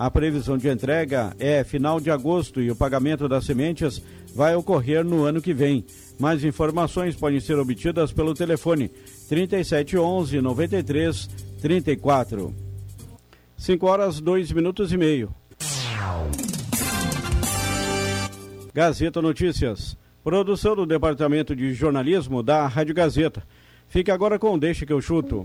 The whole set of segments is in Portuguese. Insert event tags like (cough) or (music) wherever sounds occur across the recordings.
A previsão de entrega é final de agosto e o pagamento das sementes vai ocorrer no ano que vem. Mais informações podem ser obtidas pelo telefone 3711 93 34. 5 horas 2 minutos e meio. Gazeta Notícias. Produção do Departamento de Jornalismo da Rádio Gazeta. Fique agora com Deixa que eu chuto.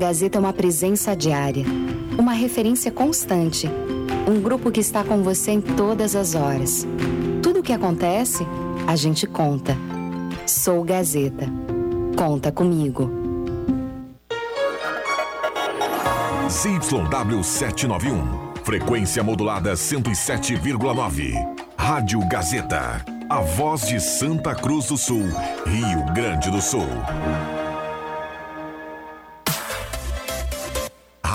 Gazeta é uma presença diária, uma referência constante, um grupo que está com você em todas as horas. Tudo o que acontece, a gente conta. Sou Gazeta. Conta comigo. ZYW 791. Frequência modulada 107,9. Rádio Gazeta. A voz de Santa Cruz do Sul, Rio Grande do Sul.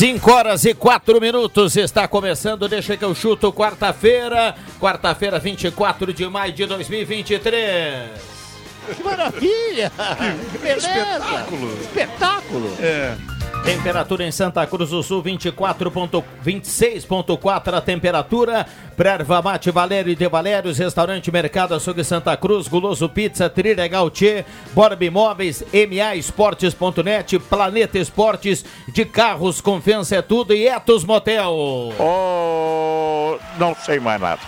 Cinco horas e quatro minutos está começando, deixa que eu chuto quarta-feira, quarta-feira 24 de maio de 2023. Que maravilha! (laughs) Que beleza! Espetáculo. Espetáculo! É. Temperatura em Santa Cruz do Sul 24.26.4 a temperatura. Prerva Mate Valério e de Valérios, Restaurante Mercado Açougue Santa Cruz, Guloso Pizza, Trilha Gautier, Borb Imóveis, MA Esportes.net, Planeta Esportes, de carros, confiança é tudo e Etos Motel. Oh, não sei mais nada.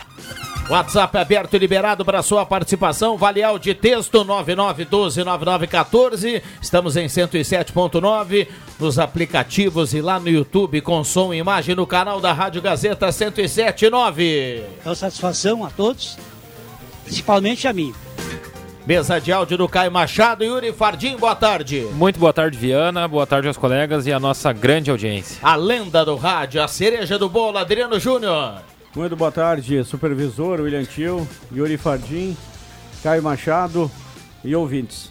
WhatsApp aberto e liberado para sua participação. Vale de texto 99129914. Estamos em 107.9 nos aplicativos e lá no YouTube com som e imagem no canal da Rádio Gazeta 1079. Então, satisfação a todos, principalmente a mim. Mesa de áudio do Caio Machado. Yuri Fardim, boa tarde. Muito boa tarde, Viana. Boa tarde aos colegas e à nossa grande audiência. A lenda do rádio, a cereja do bolo, Adriano Júnior. Muito boa tarde, supervisor William Tio, Yuri Fardim, Caio Machado e ouvintes.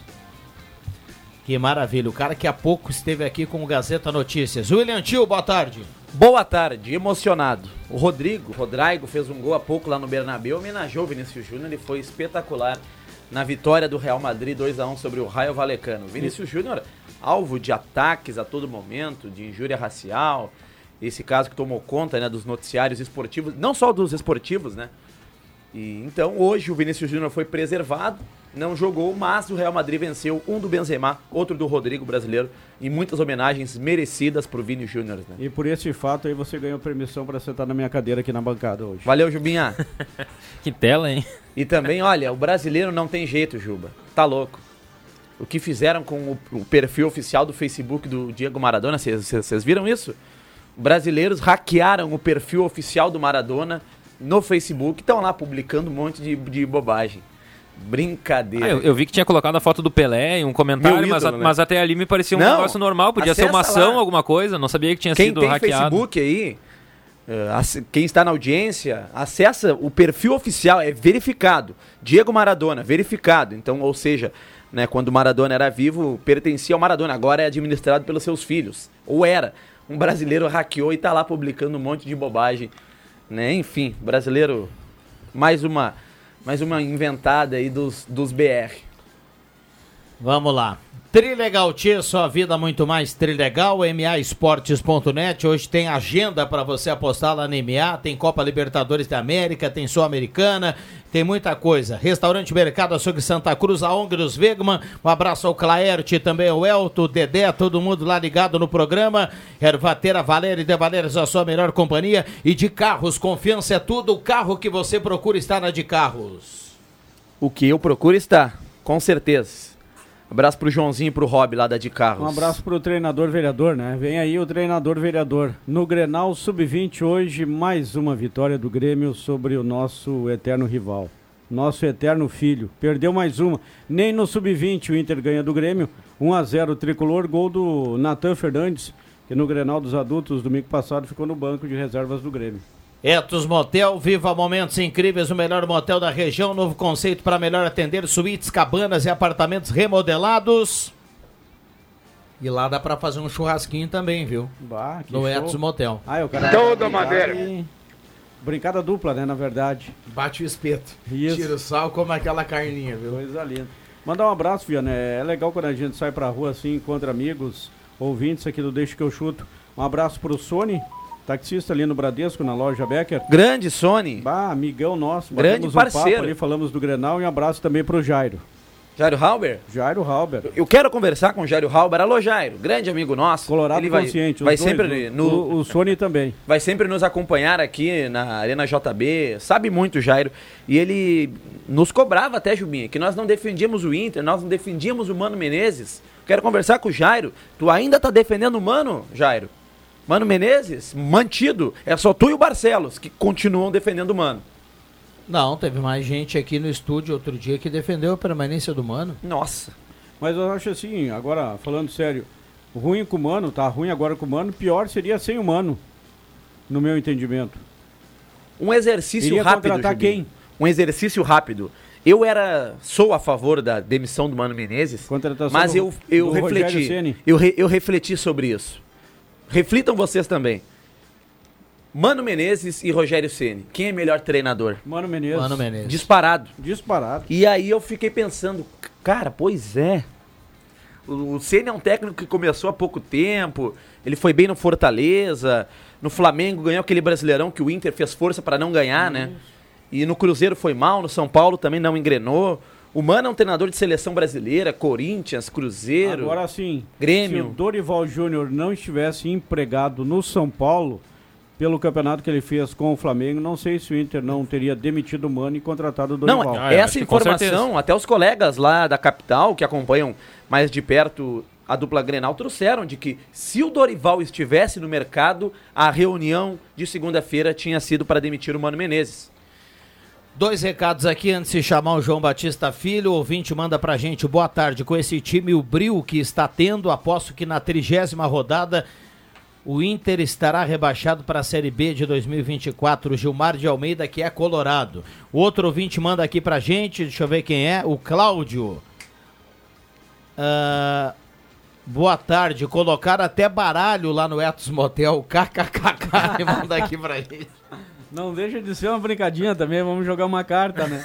Que maravilha, o cara que há pouco esteve aqui com o Gazeta Notícias. William Tio, boa tarde. Boa tarde, emocionado. O Rodrigo, Rodrigo fez um gol há pouco lá no Bernabéu, homenageou o Vinícius Júnior e foi espetacular na vitória do Real Madrid 2 a 1 sobre o Raio Valecano. Vinícius Júnior, alvo de ataques a todo momento, de injúria racial, esse caso que tomou conta né, dos noticiários esportivos, não só dos esportivos, né? E, então hoje o Vinícius Júnior foi preservado, não jogou, mas o Real Madrid venceu um do Benzema, outro do Rodrigo brasileiro e muitas homenagens merecidas pro Vini Júnior. Né? E por esse fato aí você ganhou permissão para sentar na minha cadeira aqui na bancada hoje. Valeu, Jubinha. (laughs) que tela, hein? E também, olha, o brasileiro não tem jeito, Juba. Tá louco. O que fizeram com o, o perfil oficial do Facebook do Diego Maradona, vocês viram isso? Brasileiros hackearam o perfil oficial do Maradona no Facebook e estão lá publicando um monte de, de bobagem. Brincadeira. Ah, eu, eu, vi que tinha colocado a foto do Pelé em um comentário, ídolo, mas, a, né? mas, até ali me parecia um não, negócio normal. Podia ser uma ação, lá. alguma coisa. Não sabia que tinha quem sido tem hackeado. Facebook aí, uh, quem está na audiência, acessa o perfil oficial, é verificado. Diego Maradona, verificado. Então, ou seja, né, quando o Maradona era vivo, pertencia ao Maradona. Agora é administrado pelos seus filhos. Ou era um brasileiro hackeou e tá lá publicando um monte de bobagem, né? Enfim, brasileiro mais uma mais uma inventada aí dos, dos BR. Vamos lá. Trilegal Tia, sua vida muito mais Trilegal, MAEsportes.net. Hoje tem agenda para você apostar lá na MA, tem Copa Libertadores da América, tem Sul-Americana, tem muita coisa. Restaurante Mercado Açougue Santa Cruz, a ONG dos Wegman. Um abraço ao Claerte, também ao Elto, Dedé, todo mundo lá ligado no programa. Ervateira Valéria e De Valérios, a sua melhor companhia. E de carros, confiança é tudo. O carro que você procura está na de carros. O que eu procuro está, com certeza. Abraço pro Joãozinho e pro Rob lá da de carros. Um abraço pro treinador vereador, né? Vem aí o treinador vereador. No Grenal Sub-20 hoje, mais uma vitória do Grêmio sobre o nosso eterno rival. Nosso eterno filho. Perdeu mais uma. Nem no Sub-20 o Inter ganha do Grêmio. 1 a 0 tricolor, gol do Natan Fernandes, que no Grenal dos Adultos domingo passado ficou no banco de reservas do Grêmio. Etos Motel, viva momentos incríveis, o melhor motel da região, novo conceito para melhor atender suítes, cabanas e apartamentos remodelados. E lá dá para fazer um churrasquinho também, viu? Bah, no show. Etos Motel. Ah, eu quero Toda madeira. E... Brincada dupla, né, na verdade. Bate o espeto. Isso. Tira o sal, come aquela carninha, viu? Coisa linda. Mandar um abraço, Viana. É legal quando a gente sai pra rua assim, encontra amigos, ouvintes aqui do Deixa que eu chuto. Um abraço pro Sony, taxista ali no Bradesco, na loja Becker. Grande Sony. Bah, amigão nosso. Grande parceiro. Um papo ali, falamos do Grenal e um abraço também pro Jairo. Jairo Halber? Jairo Halber. Eu quero conversar com o Jairo Halber. Alô, Jairo, grande amigo nosso. Colorado Ele vai, consciente. vai dois, sempre o, no, o, o Sony também. (laughs) vai sempre nos acompanhar aqui na Arena JB, sabe muito o Jairo, e ele nos cobrava até, Jubinha, que nós não defendíamos o Inter, nós não defendíamos o Mano Menezes. Quero conversar com o Jairo. Tu ainda tá defendendo o Mano, Jairo? Mano Menezes, mantido. É só tu e o Barcelos que continuam defendendo o Mano. Não, teve mais gente aqui no estúdio outro dia que defendeu a permanência do Mano. Nossa. Mas eu acho assim, agora, falando sério, ruim com o Mano, tá ruim agora com o Mano, pior seria sem o Mano, no meu entendimento. Um exercício Iria rápido, contratar Jubinho. quem? Um exercício rápido. Eu era, sou a favor da demissão do Mano Menezes, Contratação mas do- eu, eu refleti, eu, re- eu refleti sobre isso. Reflitam vocês também. Mano Menezes e Rogério Ceni, quem é melhor treinador? Mano Menezes. Mano Menezes. Disparado. Disparado. E aí eu fiquei pensando, cara, pois é. O, o Ceni é um técnico que começou há pouco tempo, ele foi bem no Fortaleza, no Flamengo ganhou aquele Brasileirão que o Inter fez força para não ganhar, né? E no Cruzeiro foi mal, no São Paulo também não engrenou. O Mano é um treinador de seleção brasileira, Corinthians, Cruzeiro. Agora sim, Grêmio. se o Dorival Júnior não estivesse empregado no São Paulo, pelo campeonato que ele fez com o Flamengo, não sei se o Inter não teria demitido o Mano e contratado o Não, Dorival. Ah, eu acho essa informação, até os colegas lá da capital que acompanham mais de perto a dupla Grenal trouxeram de que se o Dorival estivesse no mercado, a reunião de segunda-feira tinha sido para demitir o Mano Menezes. Dois recados aqui antes de chamar o João Batista Filho. O ouvinte manda pra gente boa tarde. Com esse time, o Bril que está tendo, aposto que na trigésima rodada o Inter estará rebaixado para a Série B de 2024. O Gilmar de Almeida, que é colorado. O outro ouvinte manda aqui pra gente, deixa eu ver quem é, o Cláudio. Ah, boa tarde. Colocaram até baralho lá no Etos Motel. (laughs) KKKK. Manda aqui pra gente. Não deixa de ser uma brincadinha também, vamos jogar uma carta, né?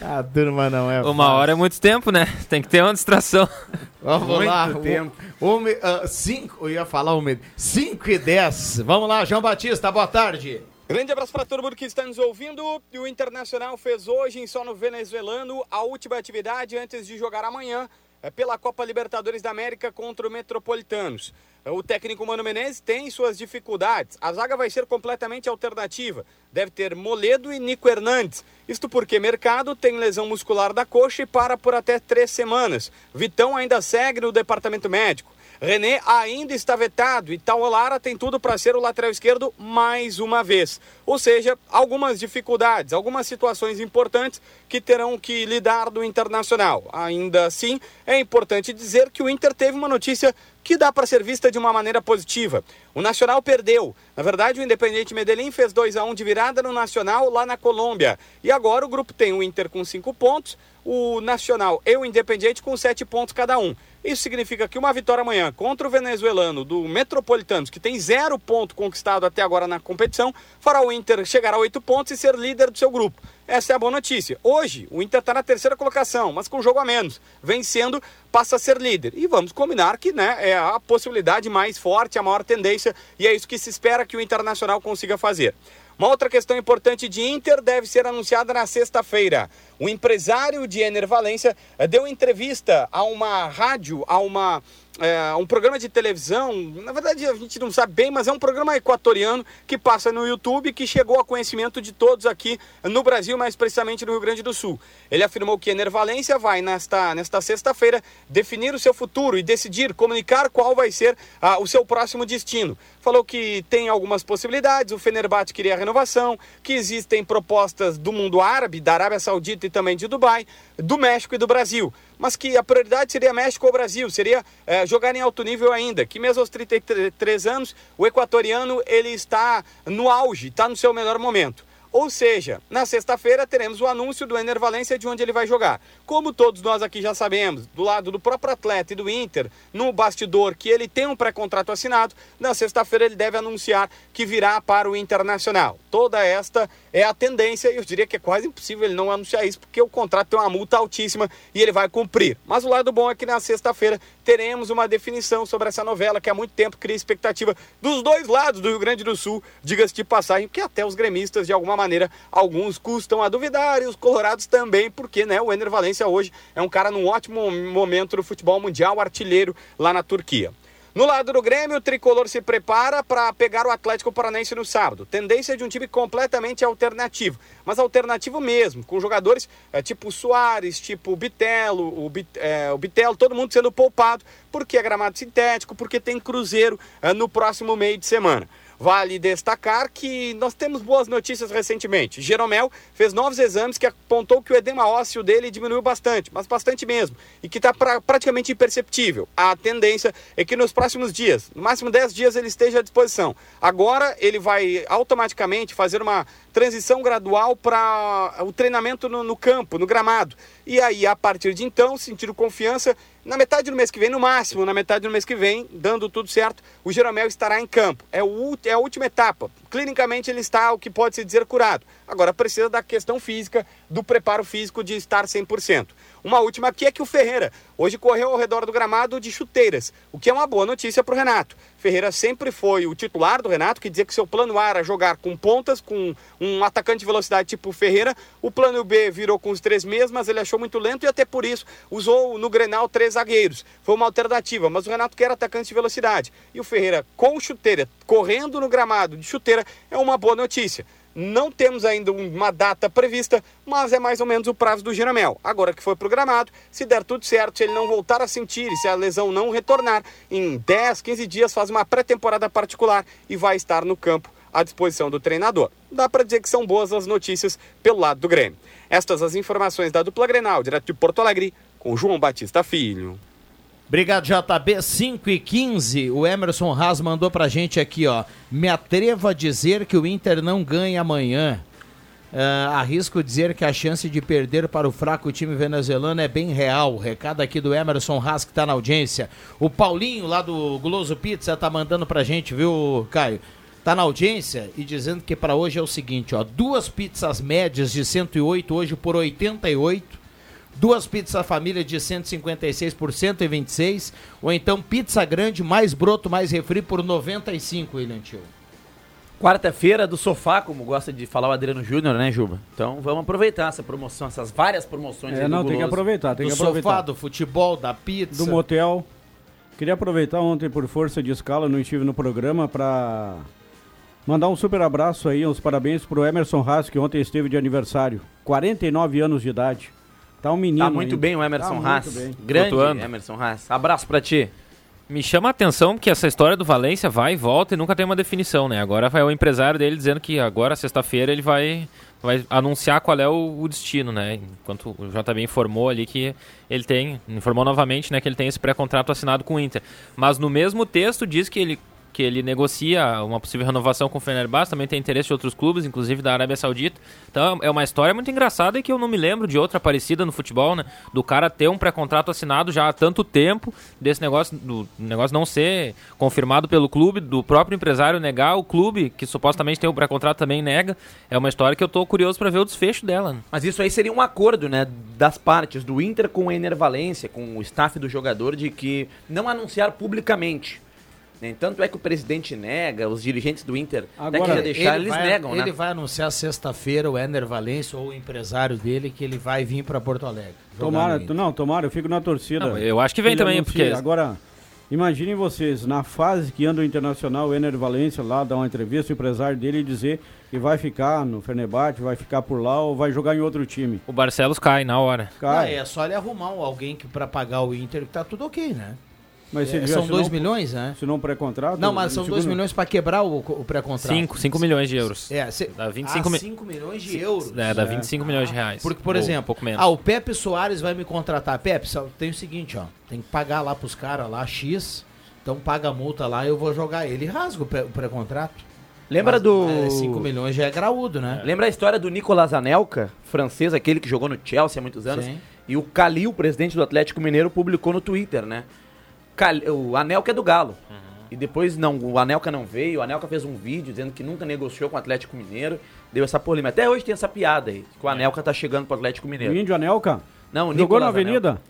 A (laughs) turma não é Uma hora é muito tempo, né? Tem que ter uma distração. (laughs) Vamos Muito lá. tempo. Um, um, ah, cinco, eu ia falar um 5 e 10. Vamos lá, João Batista, boa tarde. Grande abraço para todo mundo que está nos ouvindo. E o Internacional fez hoje em solo venezuelano a última atividade antes de jogar amanhã pela Copa Libertadores da América contra o Metropolitanos. Eh, O técnico Mano Menezes tem suas dificuldades. A zaga vai ser completamente alternativa. Deve ter Moledo e Nico Hernandes. Isto porque Mercado tem lesão muscular da coxa e para por até três semanas. Vitão ainda segue no departamento médico. René ainda está vetado e Taulara tem tudo para ser o lateral esquerdo mais uma vez. Ou seja, algumas dificuldades, algumas situações importantes que terão que lidar do Internacional. Ainda assim, é importante dizer que o Inter teve uma notícia que dá para ser vista de uma maneira positiva. O Nacional perdeu. Na verdade, o Independiente Medellín fez 2 a 1 de virada no Nacional lá na Colômbia. E agora o grupo tem o Inter com 5 pontos, o Nacional e o Independiente com 7 pontos cada um. Isso significa que uma vitória amanhã contra o venezuelano do Metropolitanos, que tem zero ponto conquistado até agora na competição, fará o Inter chegar a oito pontos e ser líder do seu grupo. Essa é a boa notícia. Hoje, o Inter está na terceira colocação, mas com jogo a menos. Vencendo, passa a ser líder. E vamos combinar que né, é a possibilidade mais forte, a maior tendência, e é isso que se espera que o Internacional consiga fazer. Uma outra questão importante de Inter deve ser anunciada na sexta-feira. O empresário de Ener Valência eh, deu entrevista a uma rádio, a uma é, um programa de televisão, na verdade a gente não sabe bem, mas é um programa equatoriano que passa no YouTube que chegou a conhecimento de todos aqui no Brasil, mais precisamente no Rio Grande do Sul. Ele afirmou que Ener Valência vai nesta, nesta sexta-feira definir o seu futuro e decidir, comunicar qual vai ser ah, o seu próximo destino. Falou que tem algumas possibilidades, o Fenerbahçe queria a renovação, que existem propostas do mundo árabe, da Arábia Saudita e também de Dubai, do México e do Brasil mas que a prioridade seria México ou Brasil, seria é, jogar em alto nível ainda, que mesmo aos 33 anos, o equatoriano ele está no auge, está no seu melhor momento. Ou seja, na sexta-feira teremos o anúncio do Ener Valência de onde ele vai jogar. Como todos nós aqui já sabemos, do lado do próprio atleta e do Inter, no bastidor que ele tem um pré-contrato assinado, na sexta-feira ele deve anunciar que virá para o Internacional. Toda esta é a tendência e eu diria que é quase impossível ele não anunciar isso, porque o contrato tem uma multa altíssima e ele vai cumprir. Mas o lado bom é que na sexta-feira teremos uma definição sobre essa novela que há muito tempo cria expectativa dos dois lados do Rio Grande do Sul, diga-se de passagem, que até os gremistas de alguma maneira, alguns custam a duvidar e os colorados também, porque né, o Ener Valência hoje é um cara num ótimo momento do futebol mundial, artilheiro lá na Turquia. No lado do Grêmio, o tricolor se prepara para pegar o Atlético Paranaense no sábado. Tendência de um time completamente alternativo, mas alternativo mesmo, com jogadores é, tipo Soares, tipo Bitelo, o, Bit, é, o todo mundo sendo poupado, porque é gramado sintético, porque tem Cruzeiro é, no próximo meio de semana. Vale destacar que nós temos boas notícias recentemente. Jeromel fez novos exames que apontou que o edema ósseo dele diminuiu bastante, mas bastante mesmo, e que está pra, praticamente imperceptível. A tendência é que nos próximos dias, no máximo 10 dias, ele esteja à disposição. Agora ele vai automaticamente fazer uma transição gradual para o treinamento no, no, campo, no gramado. E aí, a partir de então, sentir confiança, na metade do mês que vem, no máximo, na metade do mês que vem, dando tudo certo, o Jeromel estará em campo. É, o, é a última etapa. Clinicamente, ele está, o que pode se dizer, curado. Agora, precisa da questão física, do preparo físico de estar 100%. Uma última aqui é que o Ferreira hoje correu ao redor do gramado de chuteiras, o que é uma boa notícia para o Renato. Ferreira sempre foi o titular do Renato, que dizia que seu plano A era jogar com pontas, com um atacante de velocidade tipo Ferreira. O plano B virou com os três mesmas, ele achou muito lento e até por isso usou no Grenal três zagueiros. Foi uma alternativa, mas o Renato quer atacante de velocidade. E o Ferreira com chuteira, correndo no gramado de chuteira, é uma boa notícia. Não temos ainda uma data prevista, mas é mais ou menos o prazo do Giramel. Agora que foi programado, se der tudo certo, se ele não voltar a sentir e se a lesão não retornar, em 10, 15 dias faz uma pré-temporada particular e vai estar no campo à disposição do treinador. Dá para dizer que são boas as notícias pelo lado do Grêmio. Estas as informações da dupla Grenal, direto de Porto Alegre, com João Batista Filho. Obrigado, JB. 5 e 15. O Emerson Haas mandou pra gente aqui, ó. Me atrevo a dizer que o Inter não ganha amanhã. Uh, arrisco dizer que a chance de perder para o fraco time venezuelano é bem real. Recado aqui do Emerson Haas, que tá na audiência. O Paulinho, lá do Guloso Pizza, tá mandando pra gente, viu, Caio? Tá na audiência e dizendo que para hoje é o seguinte, ó. Duas pizzas médias de 108 hoje por 88 duas pizzas família de 156 por 126, ou então pizza grande mais broto mais refri por 95, William Tio. Quarta-feira do sofá, como gosta de falar o Adriano Júnior, né, Juba? Então vamos aproveitar essa promoção, essas várias promoções. É, não, tem que aproveitar, tem do que aproveitar. sofá, do futebol, da pizza. Do motel. Queria aproveitar ontem, por força de escala, não estive no programa, para mandar um super abraço aí, uns parabéns pro Emerson Haas, que ontem esteve de aniversário. 49 anos de idade. Tá um menino. Tá muito bem o Emerson tá Haas. Grande Flutuando. Emerson Haas. Abraço pra ti. Me chama a atenção que essa história do Valência vai e volta e nunca tem uma definição, né? Agora vai o empresário dele dizendo que agora, sexta-feira, ele vai vai anunciar qual é o, o, destino, né? Enquanto o JB informou ali que ele tem, informou novamente, né, que ele tem esse pré-contrato assinado com o Inter. Mas no mesmo texto diz que ele que ele negocia uma possível renovação com o Fenerbahçe, também tem interesse de outros clubes, inclusive da Arábia Saudita. Então é uma história muito engraçada e que eu não me lembro de outra parecida no futebol, né? Do cara ter um pré-contrato assinado já há tanto tempo, desse negócio, do negócio não ser confirmado pelo clube, do próprio empresário negar, o clube, que supostamente tem o pré-contrato, também nega. É uma história que eu tô curioso para ver o desfecho dela. Né? Mas isso aí seria um acordo, né? Das partes, do Inter com o Ener Valência, com o staff do jogador, de que não anunciar publicamente né? Tanto é que o presidente nega, os dirigentes do Inter, Agora, deixar, ele eles vai, negam, ele né? Ele vai anunciar sexta-feira o Ener Valência ou o empresário dele que ele vai vir para Porto Alegre. Tomara, não, tomara, eu fico na torcida. Não, eu acho que vem ele também, anuncia. porque... Agora, imaginem vocês, na fase que anda o Internacional, o Ener Valência lá dar uma entrevista, o empresário dele dizer que vai ficar no Fenerbahçe, vai ficar por lá ou vai jogar em outro time. O Barcelos cai na hora. Cai. Não, é só ele arrumar alguém que para pagar o Inter que tá tudo ok, né? Mas é, são 2 milhões, né? Se não pré-contrato? Não, mas são 2 milhões para quebrar o, o pré-contrato. 5, 5 milhões de euros. É, se, dá 25 ah, 5 milhões de euros. É, dá 25 é. milhões de reais. Porque, por Ou, exemplo, um pouco menos. ah, o Pepe Soares vai me contratar. Pepe, só tem o seguinte, ó, tem que pagar lá pros caras lá X, então paga a multa lá, eu vou jogar ele. Rasga o pré-contrato. Lembra Mas, do. 5 é, milhões já é graúdo, né? É. Lembra a história do Nicolas Anelka, francês, aquele que jogou no Chelsea há muitos anos? Sim. E o Calil, presidente do Atlético Mineiro, publicou no Twitter, né? O Anelka é do Galo. Uhum. E depois não, o Anelka não veio, o Anelka fez um vídeo dizendo que nunca negociou com o Atlético Mineiro, deu essa polêmica. Até hoje tem essa piada aí, que o é. Anelka tá chegando pro Atlético Mineiro. O índio Anelka? Não, o Jogou na Avenida?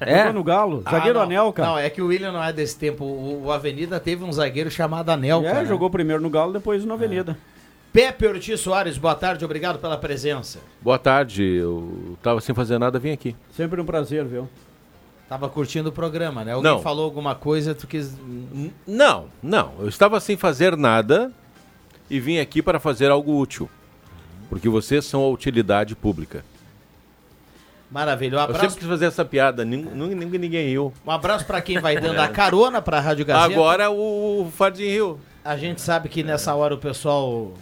É? Jogou no Galo? Ah, zagueiro não. Anelka? Não, é que o William não é desse tempo. O, o Avenida teve um zagueiro chamado Anelka. É, né? jogou primeiro no Galo, depois na Avenida. É. Pepe Ortiz Soares, boa tarde, obrigado pela presença. Boa tarde, eu tava sem fazer nada, vim aqui. Sempre um prazer, viu? Tava curtindo o programa, né? Alguém não. falou alguma coisa, tu quis. Não, não. Eu estava sem fazer nada e vim aqui para fazer algo útil. Porque vocês são a utilidade pública. Maravilha. Um abraço. Eu sempre quis fazer essa piada, ninguém, ninguém, ninguém riu. Um abraço para quem vai dando a (laughs) carona para a Rádio Gazeta. Agora o Fardinho riu. A gente sabe que nessa hora o pessoal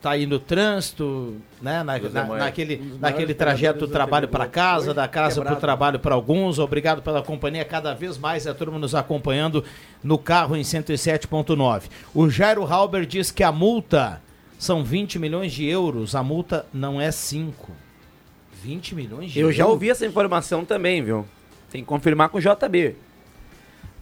tá aí no trânsito, né? Na, na, naquele, naquele trajeto do trabalho para casa, da casa para o trabalho para alguns. Obrigado pela companhia. Cada vez mais a turma nos acompanhando no carro em 107.9. O Jairo Halber diz que a multa são 20 milhões de euros. A multa não é 5. 20 milhões de Eu euros. já ouvi essa informação também, viu? Tem que confirmar com o JB.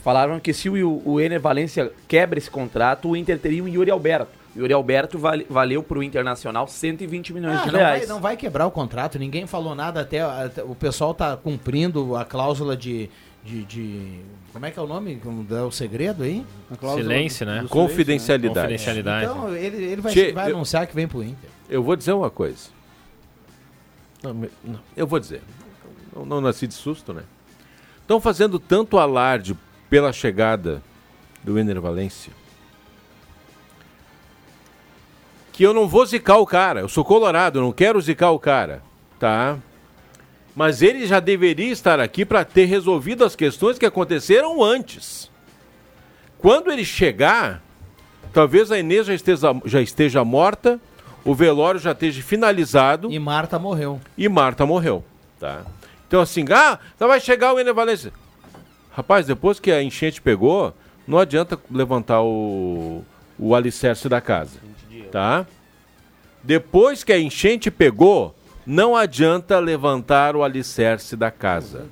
Falaram que se o, o Ener Valência quebra esse contrato, o Inter teria o Yuri Alberto. Yuri Alberto vale, valeu para o Internacional 120 milhões ah, de não reais. Vai, não vai quebrar o contrato, ninguém falou nada até, até o pessoal está cumprindo a cláusula de, de, de, Como é que é o nome? É o segredo aí? Silêncio, né? Confidencialidade. Confidencialidade. Então, ele, ele vai, che, vai anunciar que vem pro Inter. Eu vou dizer uma coisa. Não, não, eu vou dizer. Não, não nasci de susto, né? Estão fazendo tanto alarde pela chegada do Ener Valência que eu não vou zicar o cara. Eu sou colorado, eu não quero zicar o cara, tá? Mas ele já deveria estar aqui para ter resolvido as questões que aconteceram antes. Quando ele chegar, talvez a Inês já esteja, já esteja morta, o velório já esteja finalizado. E Marta morreu. E Marta morreu, tá? Então assim, ah, então vai chegar o Ener Valência. Rapaz, depois que a enchente pegou, não adianta levantar o, o alicerce da casa tá? Depois que a enchente pegou, não adianta levantar o alicerce da casa.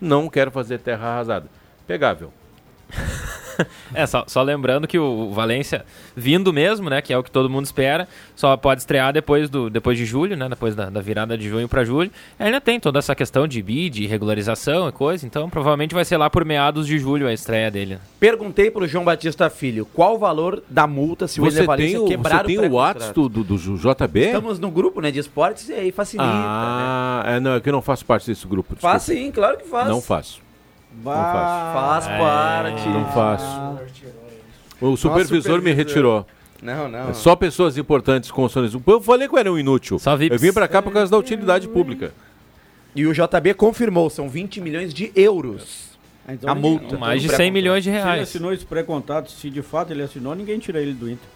Não quero fazer terra arrasada. Pegável. (laughs) (laughs) é, só, só, lembrando que o Valência, vindo mesmo, né, que é o que todo mundo espera, só pode estrear depois, do, depois de julho, né, depois da, da virada de junho para julho. Ainda tem toda essa questão de bid, regularização e coisa, então provavelmente vai ser lá por meados de julho a estreia dele. Perguntei pro João Batista Filho, qual o valor da multa se você o Valência quebrar você o Você tem o WhatsApp do, do, do, JB? Estamos no grupo, né, de esportes e aí facilita. Ah, né? é, não, é que eu não faço parte desse grupo. Faz sim, claro que faz. Não faço. Não faço. Faz é. parte. Não faço. O supervisor, me retirou. Não, não. É só pessoas importantes com sonismo. Eu falei que eu era um inútil. Só Eu vim pra cá por causa da utilidade pública. E o JB confirmou, são 20 milhões de euros. Então a multa. Mais de 100 milhões de reais. Se ele assinou esse pré-contato, se de fato ele assinou, ninguém tira ele do Inter.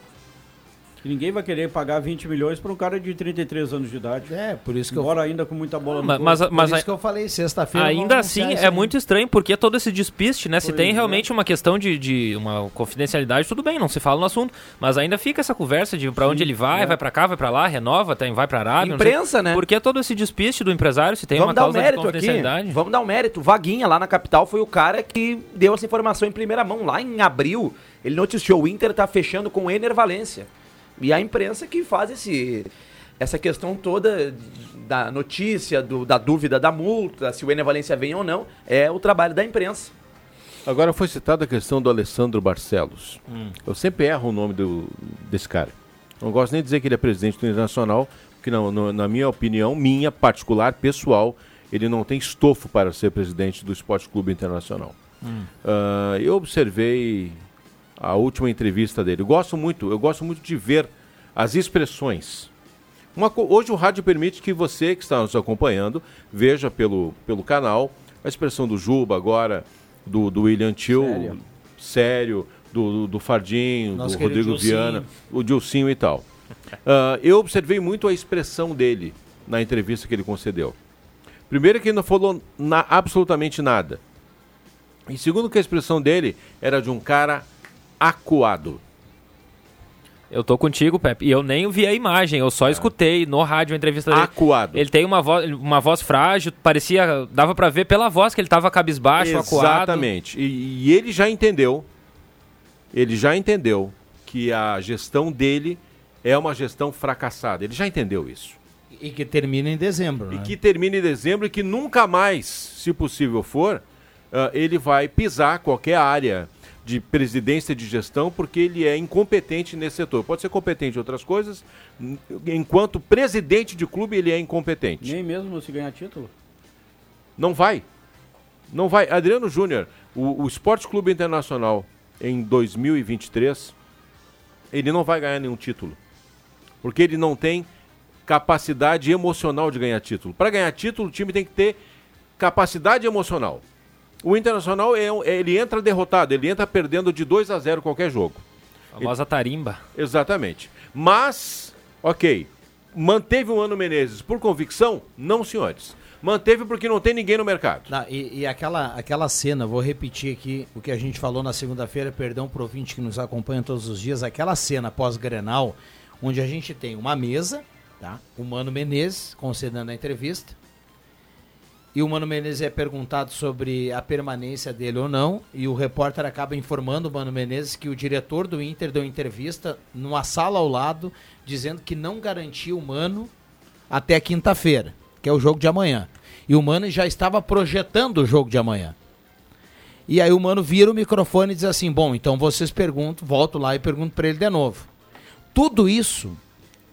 E ninguém vai querer pagar 20 milhões para um cara de 33 anos de idade. É, por isso que Embora ainda com muita bola no Mas, corpo. mas, mas Por isso que eu falei, sexta-feira. Ainda assim, é aí. muito estranho, porque todo esse despiste, né? Se Pois tem é. realmente uma questão de, de uma confidencialidade, tudo bem, não se fala no assunto. Mas ainda fica essa conversa de pra onde ele vai, é. vai pra cá, vai pra lá, renova, tem, vai pra Arábia. sei. Imprensa, né? Por que todo esse despiste do empresário se tem Vamos uma dar um causa de mérito aqui. confidencialidade? Vamos dar um mérito. Vaguinha, lá na capital, foi o cara que deu essa informação em primeira mão. Lá em abril, ele noticiou o Inter tá fechando com o Ener Valência. E a imprensa que faz esse, essa questão toda da notícia, do- da dúvida da multa, se o Ener Valência vem ou não, é o trabalho da imprensa. Agora foi citada a questão do Alessandro Barcelos. Eu sempre erro o nome do, desse cara. Não gosto nem de dizer que ele é presidente do Internacional, porque não, no- na minha opinião, minha particular, pessoal, ele não tem estofo para ser presidente do Esporte Clube Internacional. Ah, eu observei a última entrevista dele. Eu gosto muito, eu gosto muito de ver as expressões. Uma hoje o rádio permite que você que está nos acompanhando veja pelo, pelo canal a expressão do Juba agora, do, do William Tio, Sério. sério, do, do, do Fardinho, Nosso do Rodrigo Dilcinho. Viana, o Dilcinho e tal. Ah, eu observei muito a expressão dele na entrevista que ele concedeu. Primeiro que ele não falou na- absolutamente nada. E segundo que a expressão dele era de um cara acuado. Eu tô contigo, Pepe. E eu nem vi a imagem, eu só escutei no rádio a entrevista dele. Acuado. Ele tem uma voz, uma voz frágil, parecia. dava pra ver pela voz que ele tava cabisbaixo, acuado. Exatamente. E, e ele já entendeu, ele já entendeu que a gestão dele é uma gestão fracassada. Ele já entendeu isso. E que termina em dezembro. E né? que termine em dezembro e que nunca mais, se possível for, ah, ele vai pisar qualquer área de presidência de gestão porque ele é incompetente nesse setor. Pode ser competente em outras coisas, enquanto presidente de clube ele é incompetente. Nem mesmo se ganhar título. Não vai. Não vai. Adriano Júnior, o, o Esporte Clube Internacional em 2023, ele não vai ganhar nenhum título. Porque ele não tem capacidade emocional de ganhar título. Para ganhar título, o time tem que ter capacidade emocional. O Internacional, é, um- ele entra derrotado, ele entra perdendo de 2 a 0 qualquer jogo. A famosa tarimba. Exatamente. Mas, ok, manteve o Mano Menezes por convicção? Não, senhores. Manteve porque não tem ninguém no mercado. Não, e e aquela, aquela cena, vou repetir aqui o que a gente falou na segunda-feira, perdão pro ouvinte que nos acompanha todos os dias, aquela cena pós-Grenal, onde a gente tem uma mesa, tá? O Mano Menezes concedendo a entrevista, e o Mano Menezes é perguntado sobre a permanência dele ou não, e o repórter acaba informando o Mano Menezes que o diretor do Inter deu entrevista numa sala ao lado, dizendo que não garantia o Mano até quinta-feira, que é o jogo de amanhã. E o Mano já estava projetando o jogo de amanhã. E aí o Mano vira o microfone e diz assim: Bom, então vocês perguntam, volto lá e pergunto para ele de novo. Tudo isso,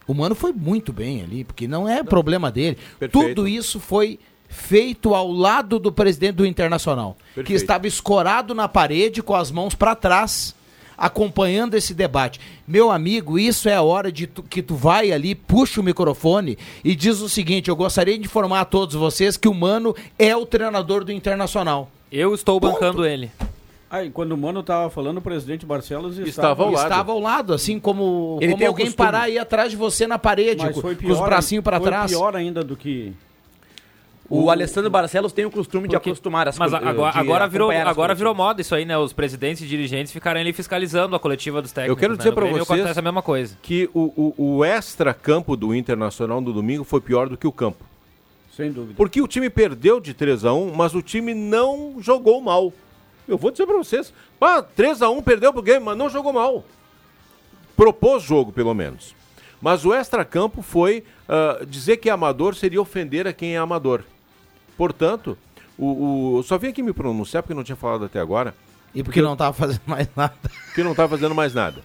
o Mano foi muito bem ali, porque não é problema dele. Perfeito. Tudo isso foi feito ao lado do presidente do Internacional, que Perfeito. estava escorado na parede com as mãos para trás, acompanhando esse debate. Meu amigo, isso é a hora de tu- que tu vai ali, puxa o microfone e diz o seguinte: eu gostaria de informar a todos vocês que o Mano é o treinador do Internacional. Eu estou bancando ele. Aí, quando o Mano tava falando, o presidente Barcelos estava, Estava ao lado. Estava ao lado, assim como, Ele como alguém costume. parar aí atrás de você na parede, Mas com, os bracinhos para foi trás. pior ainda do que... O, Alessandro Barcelos tem o costume de Porque- acostumar as Mas co- agora, de agora, virou, agora virou moda isso aí, né? Os presidentes e dirigentes ficarem ali fiscalizando a coletiva dos técnicos. Eu quero né? dizer No para vocês mesma coisa. que o, o, o extra-campo do Internacional no domingo foi pior do que o campo. Sem dúvida. Porque o time perdeu de 3 a 1 mas o time não jogou mal. Eu vou dizer pra vocês. Ah, 3 a 1 perdeu pro game, mas não jogou mal. Propôs jogo, pelo menos. Mas o extra-campo foi ah, dizer que é amador seria ofender a quem é amador. Portanto, o, o- só vim aqui me pronunciar porque não tinha falado até agora. E porque não estava fazendo mais nada. Porque não está fazendo mais nada.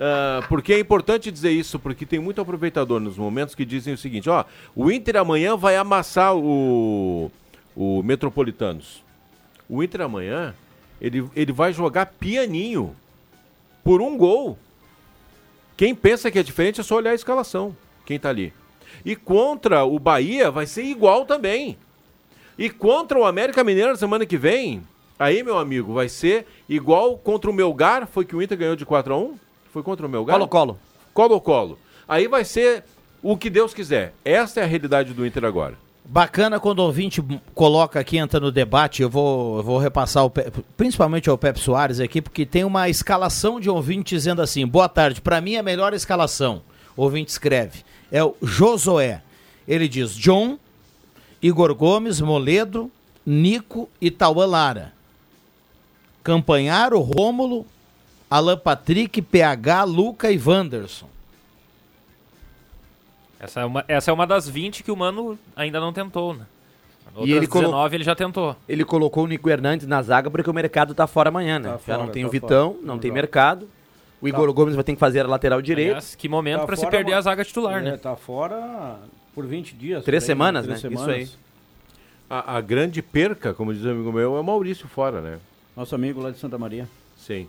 Ah, porque é importante dizer isso, porque tem muito aproveitador nos momentos que dizem o seguinte: ó, o Inter amanhã vai amassar o, o Metropolitanos. O Inter amanhã, ele, ele vai jogar pianinho por um gol. Quem pensa que é diferente é só olhar a escalação, quem tá ali. E contra o Bahia vai ser igual também. E contra o América Mineiro na semana que vem, aí, meu amigo, vai ser igual contra o Melgar. Foi que o Inter ganhou de 4 a 1 Foi contra o Melgar? Colo-Colo. Colo-Colo. Aí vai ser o que Deus quiser. Essa é a realidade do Inter agora. Bacana quando o ouvinte coloca aqui, entra no debate, eu vou, eu vou repassar, o Pe- principalmente ao Pepe Soares aqui, porque tem uma escalação de ouvinte dizendo assim, boa tarde, para mim é a melhor escalação, o ouvinte escreve, é o Josué, ele diz John, Igor Gomes, Moledo, Nico e Tauan Lara, Campanharo, Rômulo, Alan Patrick, PH, Luca e Wanderson. Essa é, uma, essa é uma das 20 que o Mano ainda não tentou, né? Outras E ele colo- 19 ele já tentou. Ele colocou o Nico Hernandes na zaga porque o mercado tá fora amanhã, né? Tá Já fora, não tem tá o Vitão, fora. não tem Exato. mercado. O Igor Tá. Gomes vai ter que fazer a lateral direito. Aliás, que momento Tá pra se perder a zaga titular, É, né? Tá fora por 20 dias. Três aí, semanas, três né? Isso semanas. aí. A, a grande perca, como diz um amigo meu, é o Maurício fora, né? Nosso amigo lá de Santa Maria. Sim.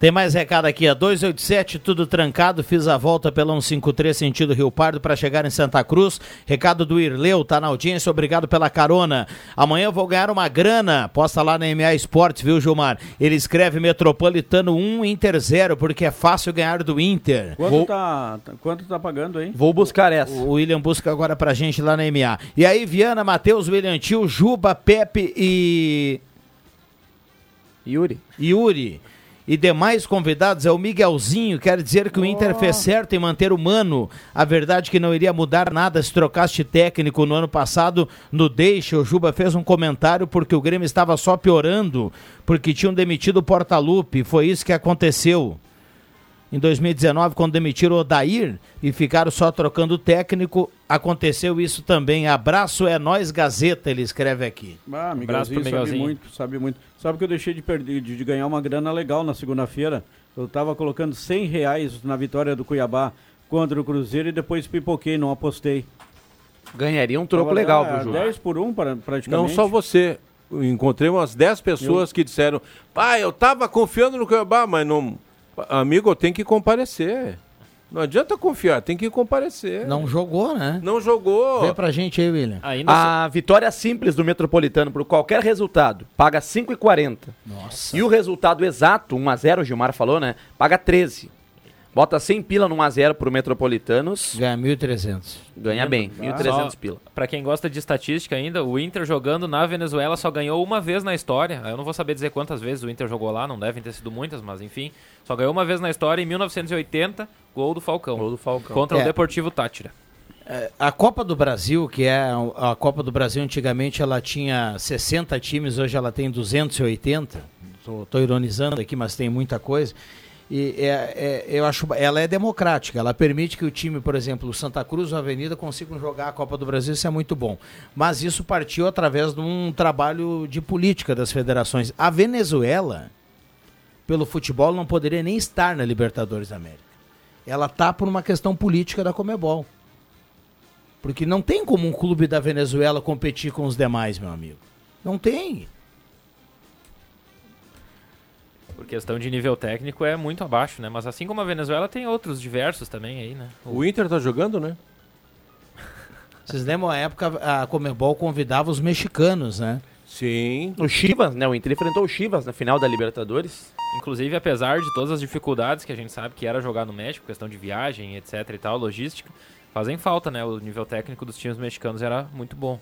Tem mais recado aqui, a 287, tudo trancado. Fiz a volta pela 153 sentido Rio Pardo para chegar em Santa Cruz. Recado do Irleu, tá na audiência, obrigado pela carona. Amanhã eu vou ganhar uma grana. Posta lá na MA Esportes, viu, Gilmar? Ele escreve Metropolitano 1, Inter 0, porque é fácil ganhar do Inter. Quanto, Vou- tá, tá- quanto tá pagando aí? Vou buscar essa. O William busca agora pra gente lá na MA. E aí, Viana, Matheus, William Tio, Juba, Pepe e. Yuri. Yuri. E demais convidados é o Miguelzinho. Quer dizer que o Inter fez certo em manter o Mano. A verdade é que não iria mudar nada se trocasse técnico no ano passado. No Deixa, o Juba fez um comentário porque o Grêmio estava só piorando, porque tinham demitido o Portalupe. Foi isso que aconteceu em 2019, quando demitiram o Odair e ficaram só trocando o técnico, aconteceu isso também. Abraço é nós Gazeta, ele escreve aqui. Ah, Abraço Miguelzinho sabe Miguelzinho. muito, sabe muito. Sabe que eu deixei de perder, de, de ganhar uma grana legal na segunda-feira. Eu tava colocando 100 reais na vitória do Cuiabá contra o Cruzeiro e depois pipoquei, não apostei. Ganharia um troco Tava, legal ah, pro Ju. 10 por 1 pra- praticamente. Não só você. Eu encontrei umas 10 pessoas que disseram: pai, eu tava confiando no Cuiabá, mas não. Amigo, tenho que comparecer. Não adianta confiar, tem que comparecer. Não jogou, né? Não jogou. Vê pra gente aí, William. A vitória simples do Metropolitano por qualquer resultado paga 5,40. Nossa. E o resultado exato, 1x0, o Gilmar falou, né? Paga 13. Bota 100 pila no 1x0 pro Metropolitanos. Ganha 1.300. Ganha bem, 1.300 Só, pila. Pra quem gosta de estatística ainda, o Inter jogando na Venezuela só ganhou uma vez na história. Eu não vou saber dizer quantas vezes o Inter jogou lá, não devem ter sido muitas, mas enfim. Só ganhou uma vez na história em 1980, gol do Falcão. Gol do Falcão. Contra É. o Deportivo Tátira. É, A Copa do Brasil, que é a Copa do Brasil antigamente ela tinha 60 times, hoje ela tem 280. Tô, tô ironizando aqui, mas tem muita coisa. E é, é- eu acho, ela é democrática. Ela permite que o time, por exemplo, Santa Cruz ou Avenida consigam jogar a Copa do Brasil. Isso é muito bom. Mas isso partiu através de um trabalho de política das federações. A Venezuela, pelo futebol, não poderia nem estar na Libertadores da América. Ela tá por uma questão política da Comebol. Porque não tem como um clube da Venezuela competir com os demais, meu amigo. Não tem. Por questão de nível técnico é muito abaixo, né? Mas assim como a Venezuela tem outros diversos também aí, né? O Inter tá jogando, né? (laughs) Vocês lembram a época a Comebol convidava os mexicanos, né? Sim. O Chivas, né? O Inter enfrentou o Chivas na final da Libertadores. Inclusive, apesar de todas as dificuldades que a gente sabe que era jogar no México, questão de viagem, etc e tal, logística, fazem falta, né? O nível técnico dos times mexicanos era muito bom.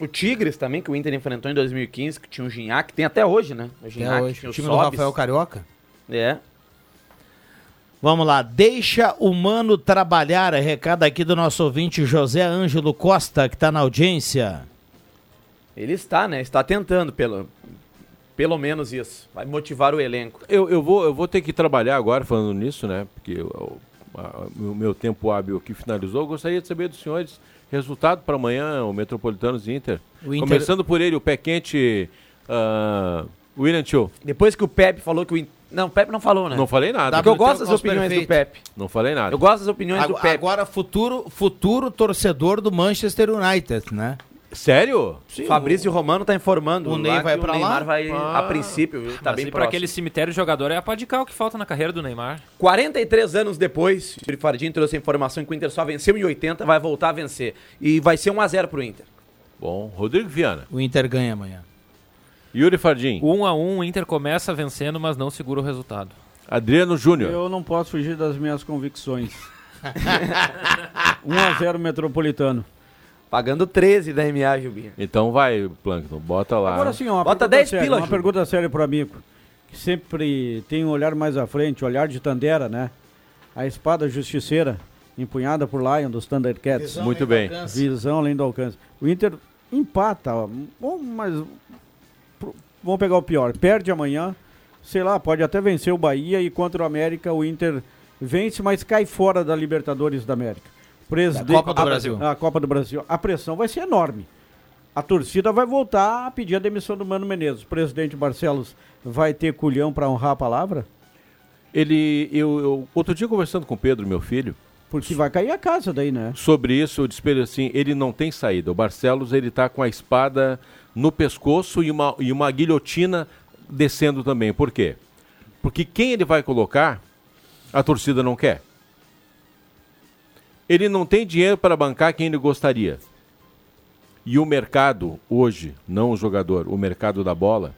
O Tigres também, que o Inter enfrentou em 2015, que tinha o Gignac, tem até hoje, né? O Gignac, hoje. tinha O time do Rafael Carioca. É. Vamos lá, deixa o mano trabalhar. É recado aqui do nosso ouvinte José Ângelo Costa, que está na audiência. Ele está, né? Está tentando, pelo, pelo menos isso. Vai motivar o elenco. Eu, eu, vou, eu vou ter que trabalhar agora falando nisso, né? Porque o meu tempo hábil aqui finalizou. Eu gostaria de saber dos senhores resultado para amanhã, o Metropolitanos e Inter. O Inter- Começando por ele, o pé quente, ah, William Tio. Depois que o Pepe falou que o. In- Não, o Pepe não falou, né? Não falei nada. Porque eu gosto das opiniões do Pepe. Não falei nada. Eu gosto das opiniões do Pepe. agora futuro, futuro torcedor do Manchester United, né? Sério? Sim, Fabrício Romano tá informando. o Ney lá vai pra o lá? Neymar vai, Ah. a princípio, viu? tá Mas bem pra próximo. aquele cemitério jogador é a pá de cal que falta na carreira do Neymar. 43 anos depois, o Frifardim trouxe a informação que o Inter só venceu em 80, vai voltar a vencer. E vai ser 1x0 pro Inter. Bom, Rodrigo Viana. O Inter ganha amanhã. Yuri Fardim. Um a um, o Inter começa vencendo, mas não segura o resultado. Adriano Júnior. Eu não posso fugir das minhas convicções. (laughs) 1x0 Metropolitano. Pagando 13 da MA, Gilbinho. Então vai, Plankton, bota lá. Agora sim, uma Bota pergunta 10 séria, pila, Uma Ju. pergunta séria pro amigo. Que sempre tem um olhar mais à frente, olhar de Tandera, né? A espada justiceira, empunhada por Lion dos Thundercats. Visão Muito bem. Visão além do alcance. O Inter empata, ó, bom, mas pro- vamos pegar o pior. Perde amanhã, sei lá, pode até vencer o Bahia e contra o América o Inter vence, mas cai fora da Libertadores da América. Presidente- Da Copa do a- Brasil. A Copa do Brasil. A pressão vai ser enorme. A torcida vai voltar a pedir a demissão do Mano Menezes. O presidente Barcelos vai ter culhão para honrar a palavra? Ele, eu, eu- outro dia conversando com o Pedro, meu filho, Porque vai cair a casa daí, né? sobre isso, eu disse assim, ele não tem saída. O Barcelos, ele tá com a espada no pescoço e uma, e uma guilhotina descendo também. Por quê? Porque quem ele vai colocar, a torcida não quer. Ele não tem dinheiro para bancar quem ele gostaria. E o mercado, hoje, não o jogador, o mercado da bola,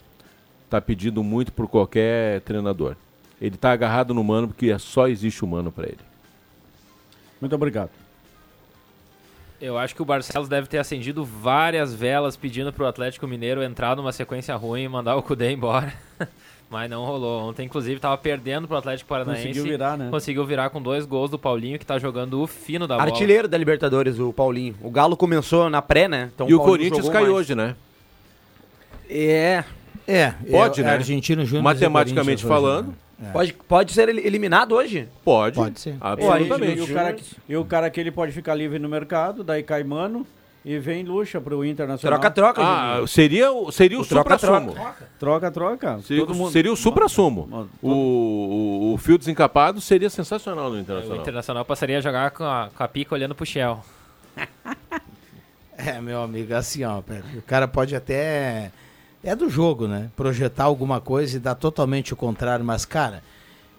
está pedindo muito por qualquer treinador. Ele está agarrado no mano porque só existe o mano para ele. Muito obrigado. Eu acho que o Barcelos deve ter acendido várias velas pedindo pro Atlético Mineiro entrar numa sequência ruim e mandar o Cudê embora. (laughs) Mas não rolou. Ontem, inclusive, tava perdendo pro Atlético Paranaense. Conseguiu virar, né? Conseguiu virar com dois gols do Paulinho, que tá jogando o fino da bola. Artilheiro da Libertadores, o Paulinho. O Galo começou na pré, né? Então e o Paulinho Corinthians jogou cai mais. hoje, né? É. É, Pode, é, né? Argentino Júnior. Matematicamente Corinthians hoje, falando, né? É. Pode, pode ser ele- eliminado hoje? Pode. Pode ser. Absolutamente. E, o cara, que- e o cara que ele pode ficar livre no mercado, daí cai Mano e vem Luxa pro Internacional. Troca-troca, Ah, seria, o- seria o, O supra-sumo. Troca-troca. Seria, Todo mundo- seria o supra-sumo. O, o, o fio desencapado seria sensacional no O Internacional. Internacional passaria a jogar com a, com a pica olhando pro Shell. É, meu amigo, assim, ó, o cara pode até. É do jogo, né? Projetar alguma coisa e dar totalmente o contrário, mas, cara,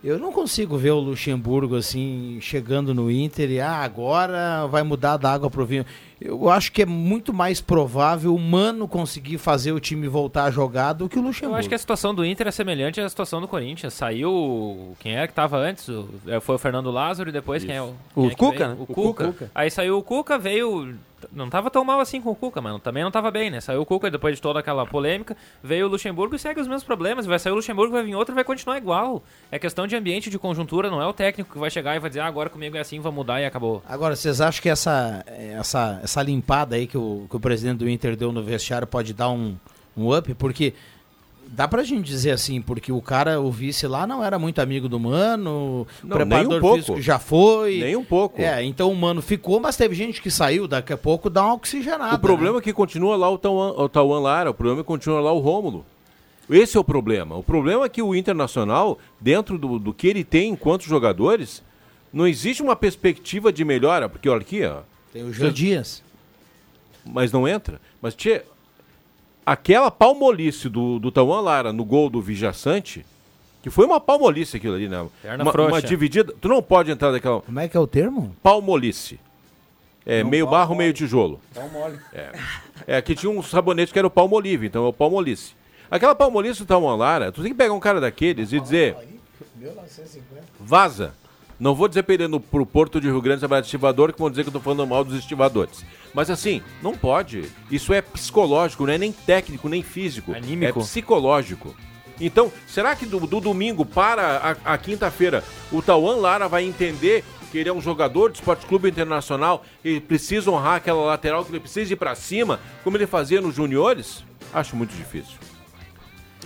eu não consigo ver o Luxemburgo assim, chegando no Inter e ah, agora vai mudar da água pro vinho. Eu acho que é muito mais provável o Mano conseguir fazer o time voltar a jogar do que o Eu Luxemburgo. acho que a situação do Inter é semelhante à situação do Corinthians. Saiu. Quem era que tava antes? O- é, foi o Fernando Lázaro e depois quem é o. O quem é que Cuca, né? O, O Cuca. Cuca. Aí saiu o Cuca, veio. Não tava tão mal assim com o Cuca, mano. Também não tava bem, né? Saiu o Cuca depois de toda aquela polêmica. Veio o Luxemburgo e segue os mesmos problemas. Vai sair o Luxemburgo, vai vir outro e vai continuar igual. É questão de ambiente, de conjuntura, não é o técnico que vai chegar e vai dizer, ah, agora comigo é assim, vai mudar e acabou. Agora, vocês acham que essa, essa, essa limpada aí que o, que o presidente do Inter deu no vestiário pode dar um, um up? Porque dá pra gente dizer assim, porque o cara, o vice lá, não era muito amigo do Mano, o Não, preparador nem um pouco. físico já foi. Nem um pouco. É, então o Mano ficou, mas teve gente que saiu, daqui a pouco dá uma oxigenada. O problema né? é que continua lá o Tauan, o Tauan Lara, o problema é que continua lá o Rômulo. Esse é o problema. O problema é que o Internacional, dentro do, do que ele tem enquanto jogadores, não existe uma perspectiva de melhora, porque olha aqui, ó. Tem o Jô Dias. Mas não entra. Mas, tchê, aquela palmolice do, do Tauan Lara no gol do Vijaçante, que foi uma palmolice aquilo ali, né? Perna Uma, frouxa. uma dividida. Tu não pode entrar daquela. Como é que é o termo? Palmolice. É, Não, meio barro, mole. meio tijolo. Pau mole. É. É, aqui tinha um sabonete que era o palmolive, então é o palmolice. Aquela palmolice do Talmon Lara, tu tem que pegar um cara daqueles e dizer, 1950. vaza. Não vou dizer no, pro Porto de Rio Grande trabalhar de estivador, que vão dizer que eu tô falando mal dos estivadores. Mas assim, não pode. Isso é psicológico, não é nem técnico, nem físico. Anímico. É psicológico. Então, será que do, do domingo para a, a quinta-feira o Tauan Lara vai entender que ele é um jogador do Esporte Clube Internacional e precisa honrar aquela lateral, que ele precisa ir pra cima, como ele fazia nos juniores? Acho muito difícil.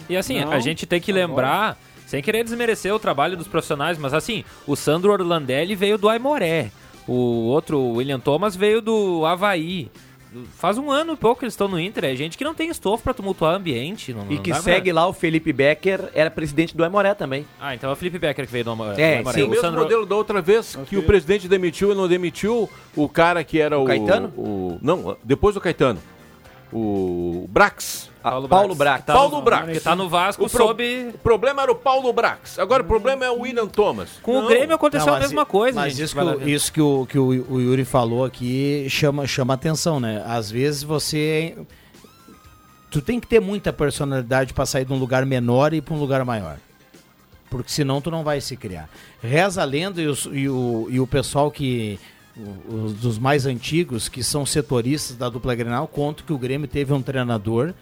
E assim, Não, a gente tem que lembrar, sem querer desmerecer o trabalho dos profissionais, mas assim, o Sandro Orlandelli veio do Aimoré. O outro, o William Thomas, veio do Havaí. Faz um ano e pouco que eles estão no Inter. É gente que não tem estofo pra tumultuar ambiente. Não, E não que segue lá o Felipe Becker, era presidente do Aimoré também. Pra... Ah, então é o Felipe Becker que veio do Aimoré. É, do sim, o mesmo Sandro- modelo da outra vez que o presidente demitiu e não demitiu o cara que era o. Caetano? O, não, depois do Caetano. O Brax. Paulo, Paulo Brax. Tá Paulo no, Brax. Que tá no Vasco O pro- sob... O problema era o Paulo Brax. Agora o problema é o William Thomas. Com Não. o Grêmio aconteceu Não, a mesma coisa, Mas gente. isso, que, isso que, o, que o, o Yuri falou aqui chama, chama atenção, né? Às vezes você. Tu tem que ter muita personalidade pra sair de um lugar menor e ir pra um lugar maior. Porque senão tu não vai se criar. Reza a lenda e, os- e o, e o pessoal que. Os dos mais antigos, que são setoristas da dupla Grenal, contam que o Grêmio teve um treinador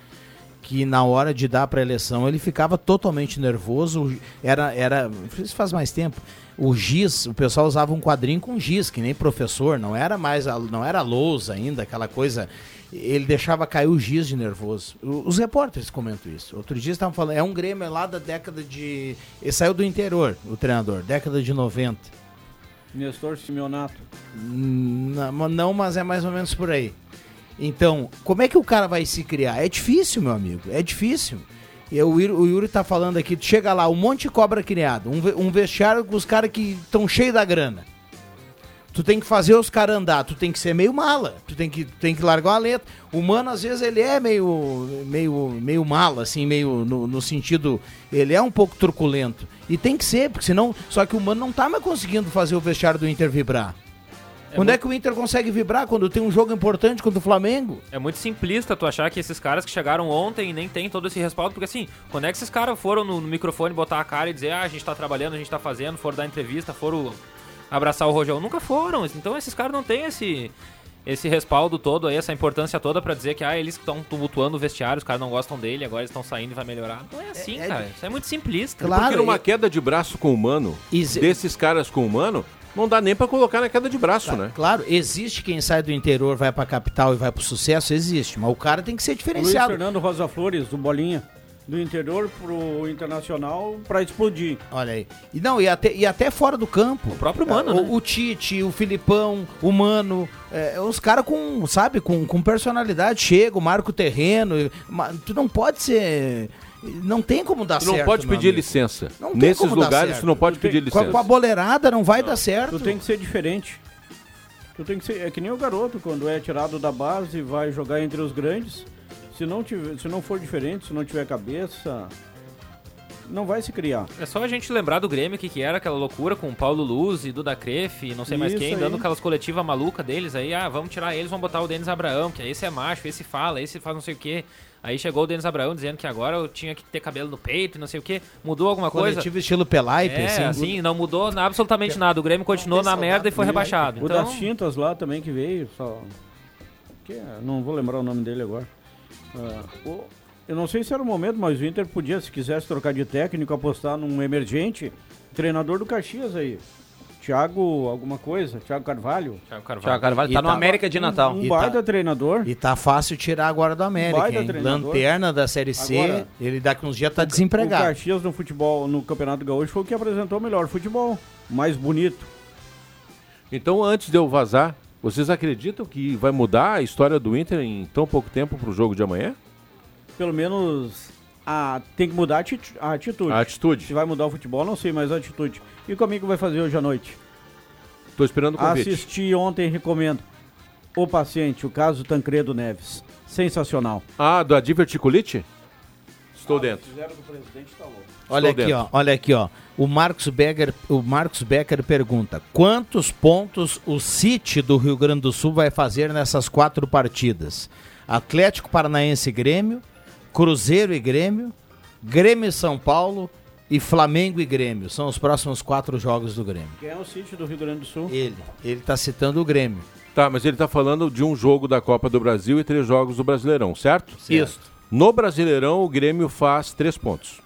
que na hora de dar para eleição ele ficava totalmente nervoso. Era, era, isso faz mais tempo. O giz, o pessoal usava um quadrinho com giz, que nem professor, não era mais, não era lousa ainda, aquela coisa. Ele deixava cair o giz de nervoso. Os repórteres comentam isso. Outro dia estavam falando, é um Grêmio lá da década de. Ele saiu do interior, o treinador, década de 90. Nestor Simeonato. Não, não, mas é mais ou menos por aí. Então, como é que o cara vai se criar? É difícil, meu amigo, é difícil. E o, Yuri- tá falando aqui, chega lá, um monte de cobra criado, um, um vestiário com os caras que estão cheios da grana. Tu tem que fazer os caras andar, tu tem que ser meio mala, tu tem que, tem que largar uma letra. O mano, às vezes, ele é meio, meio, meio mala, assim, meio no, no sentido. Ele é um pouco truculento. E tem que ser, porque senão. Só que o mano não tá mais conseguindo fazer o vestiário do Inter vibrar. Quando é que o Inter consegue vibrar? Quando tem um jogo importante contra o Flamengo? É muito simplista tu achar que esses caras que chegaram ontem nem tem todo esse respaldo, porque assim, quando é que esses caras foram no, no microfone botar a cara e dizer, ah, a gente tá trabalhando, a gente tá fazendo, foram dar entrevista, foram abraçar o Rojão? Nunca foram. Então esses caras não têm esse esse respaldo todo aí, essa importância toda pra dizer que ah, eles estão tumultuando o vestiário, os caras não gostam dele, agora eles estão saindo e vai melhorar. Não é assim, cara. Isso é muito simplista. Porque numa queda de braço com o humano, desses caras com o humano, não dá nem pra colocar na queda de braço, né? Claro, existe quem sai do interior, vai pra capital e vai pro sucesso, existe. Mas o cara tem que ser Luiz diferenciado. Fernando Rosa Flores, do Bolinha. Do interior pro internacional pra explodir. Olha aí. E não, e até, e até fora do campo. O próprio Mano, né? o, o Tite, o Filipão, o Mano, é, os caras com, sabe, com, com personalidade, chega, marca o terreno. e- ma- Tu não pode ser. Não tem como dar Tu certo. não pode pedir amigo. licença. Não tem Nesses como dar lugares certo. tu não pode Tu tem- pedir a- licença. Com a boleirada não vai dar certo. Tu tem que ser diferente. Tu tem que ser. É que nem o garoto, quando é tirado da base, vai jogar entre os grandes. Se não, tiver, se não for diferente, se não tiver cabeça, não vai se criar. É só a gente lembrar do Grêmio que, que era aquela loucura com o Paulo Luz e Duda Crefe e não sei mais Isso quem, aí. dando aquelas coletivas malucas deles aí, ah, vamos tirar eles, vamos botar o Denis Abraão, que esse é macho, esse fala, esse faz não sei o quê. Aí chegou o Denis Abraão dizendo que agora eu tinha que ter cabelo no peito e não sei o quê. Mudou alguma coisa? Coletivo estilo Pelaipe, É, assim. assim, não mudou absolutamente nada. O Grêmio continuou na merda e foi rebaixado. O Então, das tintas lá também que veio, só. Que é, não vou lembrar o nome dele agora. Ah, o- eu não sei se era o momento, mas o Inter podia, se quisesse trocar de técnico, apostar num emergente. Treinador do Caxias aí. Thiago, alguma coisa? Thiago Carvalho? Thiago Carvalho. Thiago Carvalho tá no América de Natal. Um, E baita tá- treinador. E tá fácil tirar agora do América, treinador. Lanterna da Série C, Agora, ele daqui uns dias tá O desempregado. Caxias no futebol, no Campeonato Gaúcho, foi o que apresentou o melhor futebol. Mais bonito. Então, antes de eu vazar, vocês acreditam que vai mudar a história do Inter em tão pouco tempo pro jogo de amanhã? Pelo menos a, tem que mudar a ati- a atitude. A atitude. Se vai mudar o futebol, não sei, mas a atitude. E comigo vai fazer hoje à noite? Tô esperando o convite. Assisti ontem, recomendo. O Paciente, o caso Tancredo Neves. Sensacional. Ah, da diverticulite? Estou dentro. Do presidente, tá. Olha Estou aqui, dentro. ó, olha aqui, ó. O Marcos Becker, o Marcos Becker pergunta: quantos pontos o City do Rio Grande do Sul vai fazer nessas quatro partidas? Atlético Paranaense Grêmio, Cruzeiro e Grêmio, Grêmio e São Paulo e Flamengo e Grêmio. São os próximos quatro jogos do Grêmio. Quem é o City do Rio Grande do Sul? Ele. Ele tá citando o Grêmio. Tá, mas ele tá falando de um jogo da Copa do Brasil e três jogos do Brasileirão, certo? Isso. No Brasileirão, o Grêmio faz três pontos.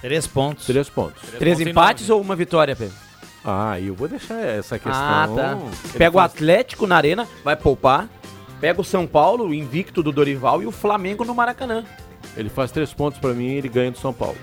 Três pontos. Três pontos. Três empates ou uma vitória, Pedro? Ah, eu vou deixar essa questão. Ah, tá. Ele Pega o faz- Atlético na arena, vai poupar. Pega o São Paulo, o invicto do Dorival, e o Flamengo no Maracanã. Ele faz três pontos pra mim e ele ganha do São Paulo.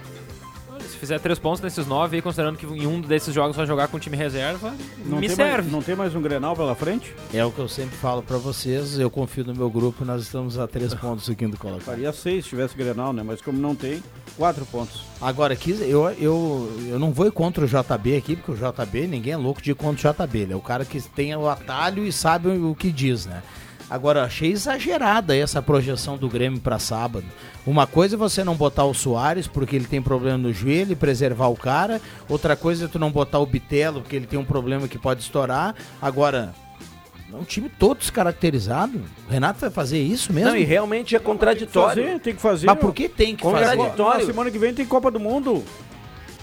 se fizer três pontos nesses nove aí, considerando que em um desses jogos vai jogar com o time reserva, Não me tem serve. Mais, não tem mais um Grenal pela frente? É o que eu sempre falo pra vocês. Eu confio no meu grupo. Nós estamos a três (laughs) pontos do quinto colocado. Faria seis se tivesse Grenal, né? Mas como não tem, quatro pontos. Agora, aqui, eu, eu, eu não vou ir contra o JB aqui, porque o JB, ninguém é louco de ir contra o JB. Ele é o cara que tem o atalho e sabe o que diz, né? Agora, eu achei exagerada essa projeção do Grêmio pra sábado. Uma coisa é você não botar o Soares porque ele tem problema no joelho e preservar o cara. Outra coisa é tu não botar o Bitelo porque ele tem um problema que pode estourar. Agora, É um time todo descaracterizado. O Renato vai fazer isso mesmo? Não, e realmente é contraditório. Fazer, tem que fazer. Mas por que tem que fazer? Contraditório. Na semana que vem tem Copa do Mundo.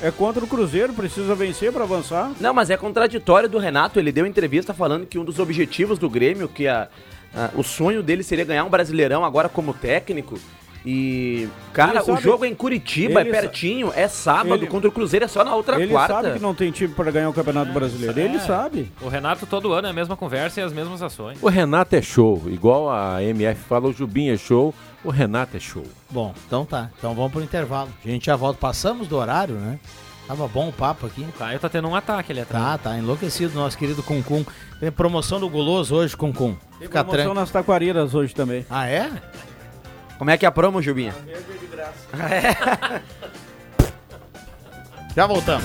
É contra o Cruzeiro, precisa vencer para avançar. Não, mas é contraditório do Renato. Ele deu entrevista falando que um dos objetivos do Grêmio, que a, a- o sonho dele seria ganhar um Brasileirão agora como técnico. E, cara, Ele o sabe- jogo é em Curitiba, é ele pertinho, é sábado, ele- contra o Cruzeiro é só na outra Ele quarta. sabe que não tem time para ganhar o Campeonato Brasileiro. Ele É. sabe. O Renato todo ano é a mesma conversa e as mesmas ações. O Renato é show. Igual a MF fala, o Jubim é show. O Renato é show. Bom, então tá. Então vamos pro intervalo. A gente já volta. Passamos do horário, né? Tava bom o papo aqui. O Caio tá tendo um ataque ali atrás. Tá, tá enlouquecido nosso querido Cuncum. Tem promoção do Guloso hoje, Cuncum. Tem Fica promoção tranquilo. nas taquariras hoje também. Ah, é? Como é que é a promo, Jubinha? (laughs) Já voltamos.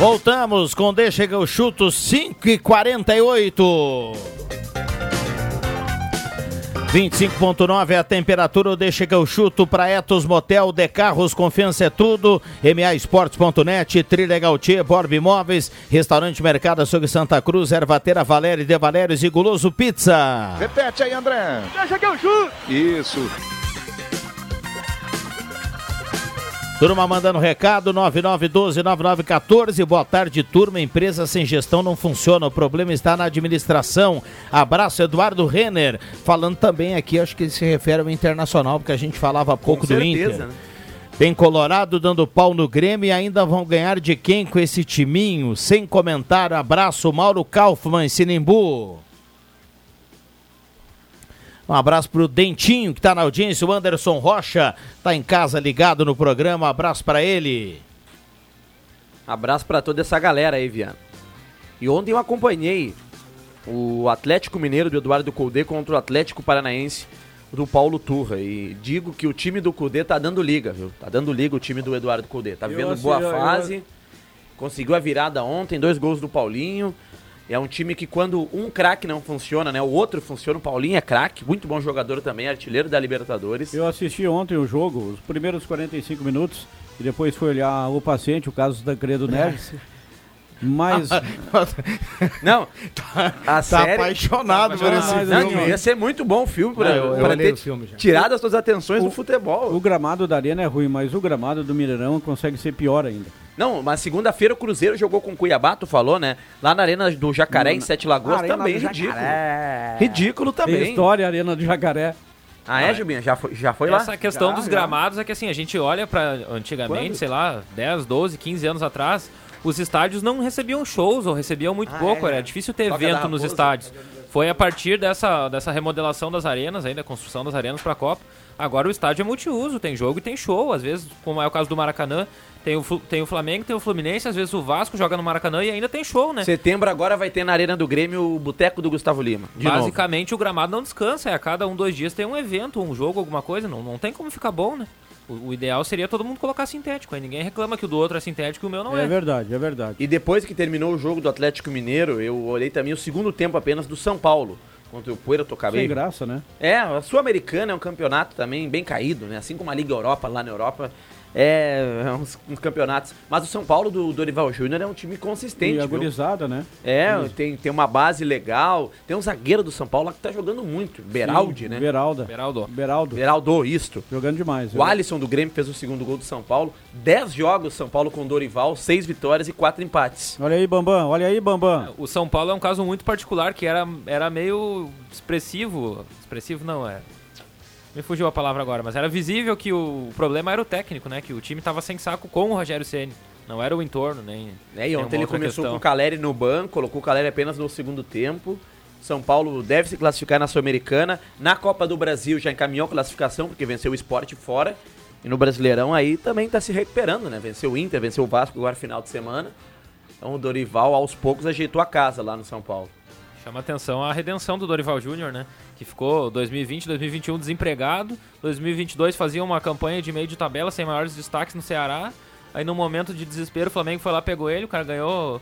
Voltamos com Deixa Chega o Chuto 5 e 48. 25.9 é a temperatura, deixa Chega o chuto para Etos Motel, De Carros, Confiança é tudo, MAEsportes.net, Trilegal Tia, Borb Imóveis, Restaurante Mercado Açougue Santa Cruz, Ervateira Valéria de Valérios e Guloso Pizza. Repete aí, André. Deixa que eu chuto! Isso. Turma mandando recado, 9912-9914. Boa tarde, turma. Empresa sem gestão não funciona. O problema está na administração. Abraço, Eduardo Renner. Falando também aqui, acho que ele se refere ao Internacional, porque a gente falava há pouco do certeza, Inter. né? Tem Colorado dando pau no Grêmio e ainda vão ganhar de quem com esse timinho? Sem comentário, abraço, Mauro Kaufmann, Sinimbu. Um abraço pro Dentinho, que tá na audiência. O Anderson Rocha tá em casa ligado no programa. Abraço para ele. Abraço pra toda essa galera aí, Viana. E ontem eu acompanhei o Atlético Mineiro do Eduardo Colde contra o Atlético Paranaense do Paulo Turra. E digo que o time do Colde tá dando liga, viu? Tá dando liga o time do Eduardo Colde. Tá vivendo boa eu- eu- fase. Conseguiu a virada ontem, dois gols do Paulinho. É um time que quando um craque não funciona, né? O outro funciona. O Paulinho é craque, muito bom jogador também, artilheiro da Libertadores. Eu assisti ontem o jogo, os primeiros 45 minutos, e depois fui olhar o paciente, o caso da Credo Neves. Mas. (laughs) Não, a série... apaixonado por esse Mas, Não, assim, ia ser muito bom o filme pra, Não, eu- eu pra olhei ter o filme já. tirado as suas atenções do futebol. O gramado da Arena é ruim, mas o gramado do Mineirão consegue ser pior ainda. Não, mas segunda-feira o Cruzeiro jogou com o Cuiabá, tu falou, né? Lá na Arena do Jacaré, em Sete Lagoas, Arena também ridículo. Jacaré. Ridículo Tem também. história, Arena do Jacaré. Ah, é, Jubinha? Já foi, já foi lá? Essa questão Já, dos já. gramados é que assim, a gente olha pra antigamente, Quando? sei lá, 10, 12, 15 anos atrás, os estádios não recebiam shows ou recebiam muito Ah, pouco, é, era é. difícil ter Toca evento nos estádios. Foi a partir dessa, dessa remodelação das arenas, ainda construção das arenas pra Copa. Agora o estádio é multiuso, tem jogo e tem show, às vezes, como é o caso do Maracanã, tem o, tem o Flamengo, tem o Fluminense, às vezes o Vasco joga no Maracanã e ainda tem show, né? Setembro agora vai ter na Arena do Grêmio o Boteco do Gustavo Lima. De novo. Basicamente o gramado não descansa, é a cada um, dois dias tem um evento, um jogo, alguma coisa, não, não tem como ficar bom, né? O, o ideal seria todo mundo colocar sintético, aí ninguém reclama que o do outro é sintético e o meu não é. É verdade, é verdade. E depois que terminou o jogo do Atlético Mineiro, eu olhei também o segundo tempo apenas do São Paulo. Contra o Puerto Sem Cabello. graça, né? É, a Sul-Americana é um campeonato também bem caído, né? Assim como a Liga Europa lá na Europa. É, é uns, uns campeonatos. Mas o São Paulo do Dorival Júnior é um time consistente. E viu? agorizada, né? É, tem, tem uma base legal. Tem um zagueiro do São Paulo lá que tá jogando muito. Beraldi, Sim, né? Beralda. Beraldo. Beraldo. Beraldo, isto. Jogando demais. O Alisson do Grêmio fez o segundo gol do São Paulo. Dez jogos São Paulo com Dorival, seis vitórias e quatro empates. Olha aí, Bambam. Olha aí, Bambam. O São Paulo é um caso muito particular que era, era meio expressivo. Expressivo não, é. Me fugiu a palavra agora, mas era visível que o problema era o técnico, né? Que o time tava sem saco com o Rogério Ceni. Não era o entorno, nem. É, e ontem ele começou questão. com o Caleri no banco, colocou o Caleri apenas no segundo tempo. São Paulo deve se classificar na Sul-Americana. Na Copa do Brasil já encaminhou a classificação, porque venceu o esporte fora. E no Brasileirão aí também tá se recuperando, né? Venceu o Inter, venceu o Vasco agora final de semana. Então o Dorival aos poucos ajeitou a casa lá no São Paulo. Chama atenção a redenção do Dorival Júnior, né? Que ficou 2020, 2021 desempregado. 2022 fazia uma campanha de meio de tabela sem maiores destaques no Ceará. Aí no momento de desespero o Flamengo foi lá, pegou ele, o cara ganhou o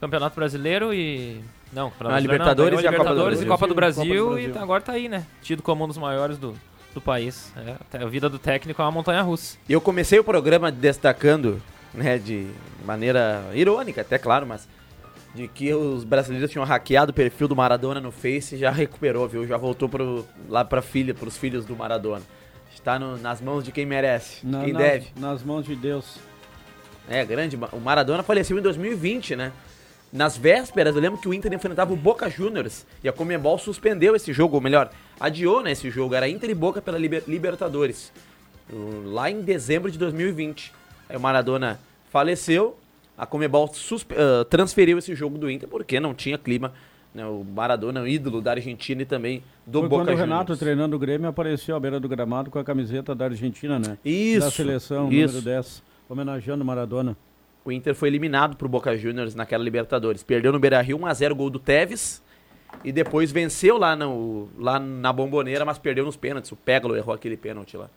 Campeonato Brasileiro e. Não, Campeonato Ah, Brasileiro Libertadores não, e a ganhou Copa do Libertadores e Brasil. Copa do Brasil, Copa do e Brasil. tá- agora tá aí, né? Tido como um dos maiores do, do país. É, até a vida do técnico é uma montanha russa. E eu comecei o programa destacando, né, de maneira irônica, até claro, mas de que os brasileiros tinham hackeado o perfil do Maradona no Face e já recuperou, viu? Já voltou pro, lá pra filha, pros filhos do Maradona. Está no- nas mãos de quem merece, Na- quem nas- deve. Nas mãos de Deus. É, grande. O Maradona faleceu em 2020, né? Nas vésperas, eu lembro que o Inter enfrentava o Boca Juniors e a Comembol suspendeu esse jogo, ou melhor, adiou né, esse jogo. Era Inter e Boca pela Liber- Libertadores, lá em dezembro de 2020. Aí o Maradona faleceu, a Comembol suspe- ah, transferiu esse jogo do Inter porque não tinha clima. né, o Maradona é um ídolo da Argentina e também do Foi Boca quando o Juniors. Renato, treinando o Grêmio, apareceu à beira do gramado com a camiseta da Argentina, né? Isso, Da seleção, isso. número 10, homenageando o Maradona. O Inter foi eliminado pro Boca Juniors naquela Libertadores. Perdeu no Beira-Rio 1x0 gol do Tevez. E depois venceu lá, no, lá na Bomboneira, mas perdeu nos pênaltis. O Pégalo errou aquele pênalti lá.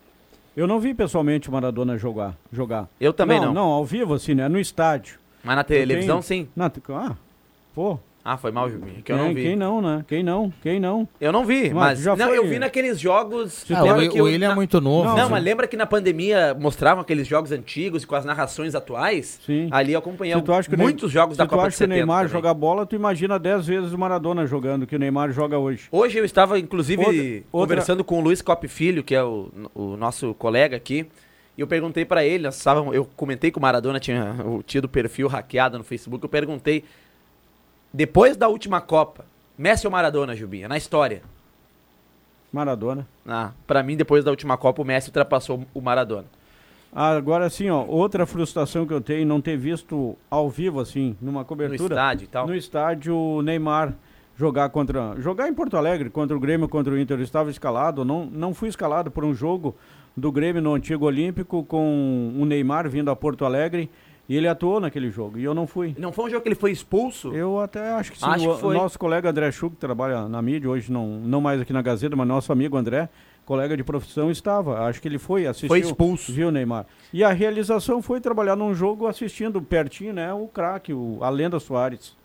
Eu não vi pessoalmente o Maradona jogar. jogar. Eu também não. Não, ao vivo, assim, né? No estádio. Mas na televisão, tenho- sim. Na ah, pô. Ah, foi mal, Jubinho, que eu quem, não vi. Quem não, né? Quem não? Quem não? Eu não vi, mas, já não, foi- eu vi naqueles jogos. Ah, o- que o eu- William é na- muito novo, Não, né? mas lembra que na pandemia mostravam aqueles jogos antigos e com as narrações atuais? Sim. Ali eu acompanhei Se tu acha que o Ney- muitos jogos da se tu Copa acha de que o 70 Neymar também. joga bola, tu imagina 10 vezes o Maradona jogando, que o Neymar joga hoje. Hoje eu estava, inclusive, Outra- outra- conversando com o Luiz Cop Filho, que é o, o nosso colega aqui, e eu perguntei pra ele, nós estávamos- eu comentei que o Maradona tinha o- tido perfil hackeado no Facebook, eu perguntei, depois da última Copa, Messi ou Maradona, Jubinha, na história? Maradona. Ah, pra mim, depois da última Copa, o Messi ultrapassou o Maradona. Agora, assim, ó, outra frustração que eu tenho, não ter visto ao vivo, assim, numa cobertura. estádio e tal? No estádio, o Neymar jogar contra. Jogar em Porto Alegre, contra o Grêmio, contra o Inter. Eu estava escalado, não, não fui escalado por um jogo do Grêmio no Antigo Olímpico com o Neymar vindo a Porto Alegre. E ele atuou naquele jogo, e eu não fui. Não foi um jogo que ele foi expulso? Eu até acho que sim. Acho o, que foi. o nosso colega André Schuch, que trabalha na mídia, hoje não, não mais aqui na Gazeta, mas nosso amigo André, colega de profissão, estava. Acho que ele foi, assistiu. Foi expulso. Viu, Neymar? E a realização foi trabalhar num jogo assistindo pertinho, né, o craque, o, a lenda Soares.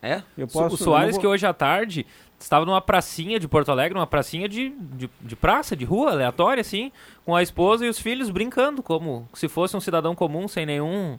É? Eu posso, o Soares, eu não que vou- hoje à tarde estava numa pracinha de Porto Alegre, uma pracinha de, de, de praça, de rua, aleatória, assim, com a esposa e os filhos brincando, como se fosse um cidadão comum, sem nenhum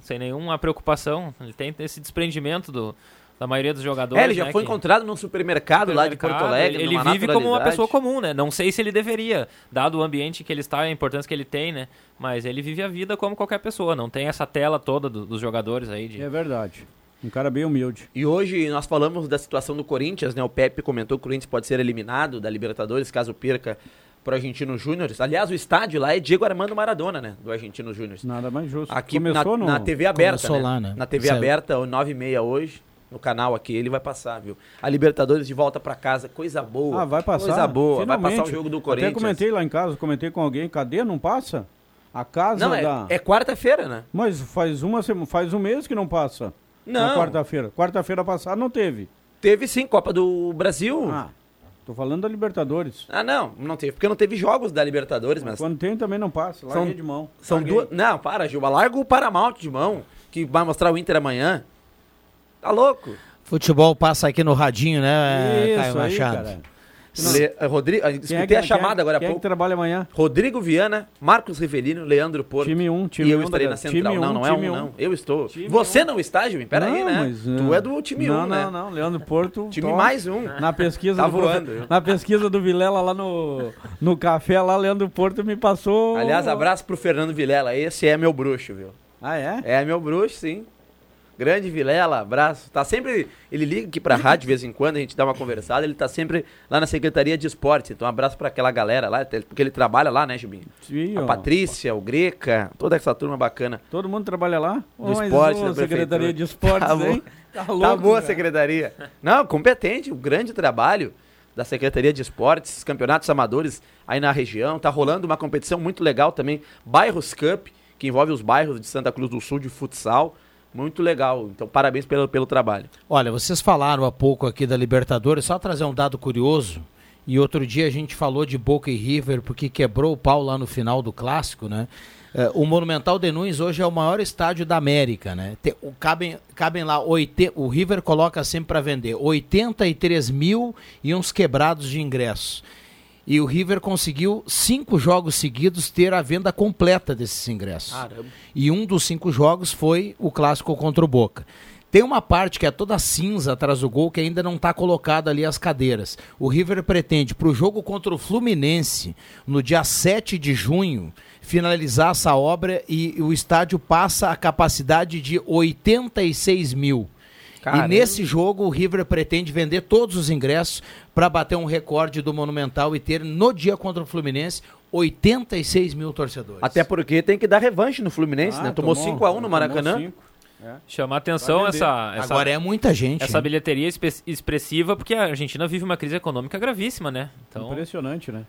sem nenhuma preocupação. Ele tem esse desprendimento do, da maioria dos jogadores. É, ele já né, foi que- encontrado num supermercado, lá de Porto Alegre, Ele, ele vive como uma pessoa comum, né? Não sei se ele deveria, dado o ambiente que ele está, a importância que ele tem, né? Mas ele vive a vida como qualquer pessoa. Não tem essa tela toda do- dos jogadores aí. De... É verdade. Um cara bem humilde. E hoje nós falamos da situação do Corinthians, né? O Pepe comentou que o Corinthians pode ser eliminado da Libertadores caso perca pro Argentino Júnior. Aliás, o estádio lá é Diego Armando Maradona, né? Do Argentino Júnior. Nada mais justo. Aqui na, Começou no- na TV aberta, Começou né? lá, né? Na TV Isso é- aberta, o 9 e meia hoje, no canal aqui, ele vai passar, viu? A Libertadores de volta pra casa, coisa boa. Ah, vai passar. Coisa boa, vai Finalmente. passar o jogo do Corinthians. Até comentei lá em casa, comentei com alguém, cadê? Não passa? A casa Não, é, da... é quarta-feira, né? Mas faz, uma, faz um mês que não passa. Na Não. quarta-feira. Quarta-feira passada não teve. Teve sim, Copa do Brasil. Ah, tô falando da Libertadores. Ah, não, não teve, porque não teve jogos da Libertadores, mas Quando tem também não passa. Larguei de mão. São Larguei. duas. Não, para, Gilba. Larga o Paramount de mão, que vai mostrar o Inter amanhã. Tá louco? Futebol passa aqui no radinho, né, Isso Caio aí, Machado? cara. Le, eh, Rodrigo, ah, Quem escutei é que- a chamada é- agora há quem é que pouco. trabalha amanhã? Rodrigo Viana, Marcos Rivelino, Leandro Porto. Time 1, time E eu 1 estarei na central. não, um, não é um, um. não. Eu estou. Time Você não está, Gilmin? Pera aí, Não, né? mas, tu ah, é do time 1, não, né? Não, não, Leandro Porto. Time toma. mais um. Na pesquisa, Tá do voando, na pesquisa do Vilela lá no, no café, lá, Leandro Porto me passou. Aliás, abraço pro Fernando Vilela. Esse é meu bruxo, viu? Ah, é? É meu bruxo, sim. Grande Vilela, abraço. Tá sempre. Ele liga aqui pra rádio de vez em quando, a gente dá uma conversada. Ele tá sempre lá na Secretaria de Esportes. Então, um abraço pra aquela galera lá, porque ele trabalha lá, né, Gilbinho? Sim, a ó. Patrícia, o Greca, toda essa turma bacana. Todo mundo trabalha lá? Do esporte, da Secretaria de Esportes, Tá hein? Tá Tá, louco, boa a secretaria. Não, competente, um grande trabalho da Secretaria de Esportes, campeonatos amadores aí na região. Tá rolando uma competição muito legal também, Bairros Cup, que envolve os bairros de Santa Cruz do Sul de futsal. Muito legal. Então, parabéns pelo, pelo trabalho. Olha, vocês falaram há pouco aqui da Libertadores, só trazer um dado curioso. E outro dia a gente falou de Boca e River porque quebrou o pau lá no final do clássico, né? Eh, o Monumental de Nunes hoje é o maior estádio da América, né? Tem- o- cabem, cabem lá, oite, o River coloca sempre para vender 83 mil e uns quebrados de ingressos. E o River conseguiu cinco jogos seguidos ter a venda completa desses ingressos. Caramba. E um dos cinco jogos foi o clássico contra o Boca. Tem uma parte que é toda cinza atrás do gol que ainda não está colocada ali as cadeiras. O River pretende, para o jogo contra o Fluminense, no dia 7 de junho, finalizar essa obra e o estádio passa a capacidade de 86 mil. Caramba. E nesse jogo o River pretende vender todos os ingressos para bater um recorde do Monumental e ter no dia contra o Fluminense 86 mil torcedores. Até porque tem que dar revanche no Fluminense, Ah, né? Tomou tomou- 5x1 no Maracanã. cinco. Chamar atenção essa, essa. Agora é muita gente, Essa hein? bilheteria expressiva, porque a Argentina vive uma crise econômica gravíssima, né? Então, Impressionante, né?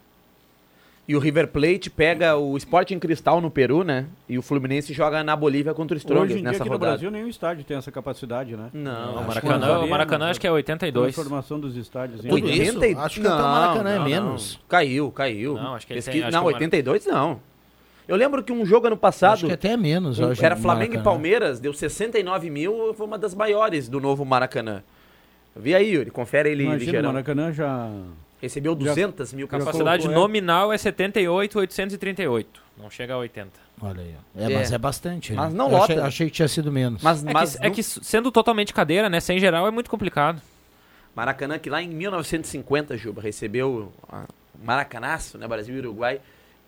E o River Plate pega o Sporting Cristal no Peru, né? E o Fluminense joga na Bolívia contra o Hoje Strongest em dia nessa aqui no. Brasil nenhum estádio tem essa capacidade, né? Não, o Maracanã, não. o Maracanã acho que é 82. Transformação dos estádios. em- 80 e- Acho que até o Maracanã é não, menos. não. Caiu, caiu. Não, acho que ele Pesquisa- tem- não, que o Mara- 82 não. Eu lembro que um jogo ano passado. Acho que até menos, eu um- Era Flamengo e. Palmeiras, deu 69 mil, foi uma das maiores do novo Maracanã. Vê aí, Yuri, confere ele Imagina, o ligeirão. Maracanã já... Recebeu 200 mil capacidade colocou, é. nominal é 78,838. Não chega a 80. Olha aí. ó. É, mas é bastante. né? Mas não lota. Achei, achei que tinha sido menos. Mas, É, mas que, é que sendo totalmente cadeira, né? Sem geral é muito complicado. Maracanã, que lá em 1950, Juba, recebeu a Maracanaço, né, Brasil e Uruguai.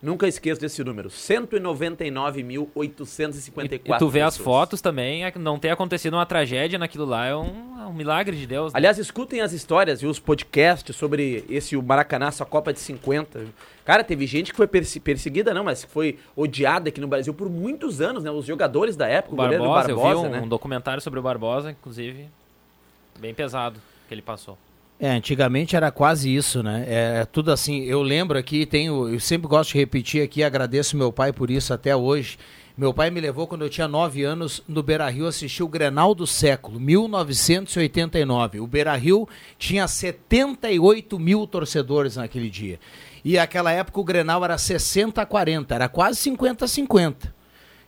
Nunca esqueço desse número, 199.854 E tu vê as pessoas. fotos também, é não ter acontecido uma tragédia naquilo lá é um, é um milagre de Deus. né? Aliás, escutem as histórias e os podcasts sobre esse o Maracanaço, a Copa de 50. Cara, teve gente que foi perse- perseguida, não, mas que foi odiada aqui no Brasil por muitos anos, né? Os jogadores da época, o, Barbosa, Barbosa, eu vi um, né? um documentário sobre o Barbosa, inclusive, bem pesado que ele passou. É, antigamente era quase isso, né? É tudo assim. Eu lembro aqui, tenho, eu sempre gosto de repetir aqui, agradeço meu pai por isso até hoje. Meu pai me levou quando eu tinha 9 anos no Beira Rio assistir o Grenal do século, 1989. O Beira Rio tinha 78 mil torcedores naquele dia. E naquela época o Grenal era 60 a 40, era quase 50 a 50.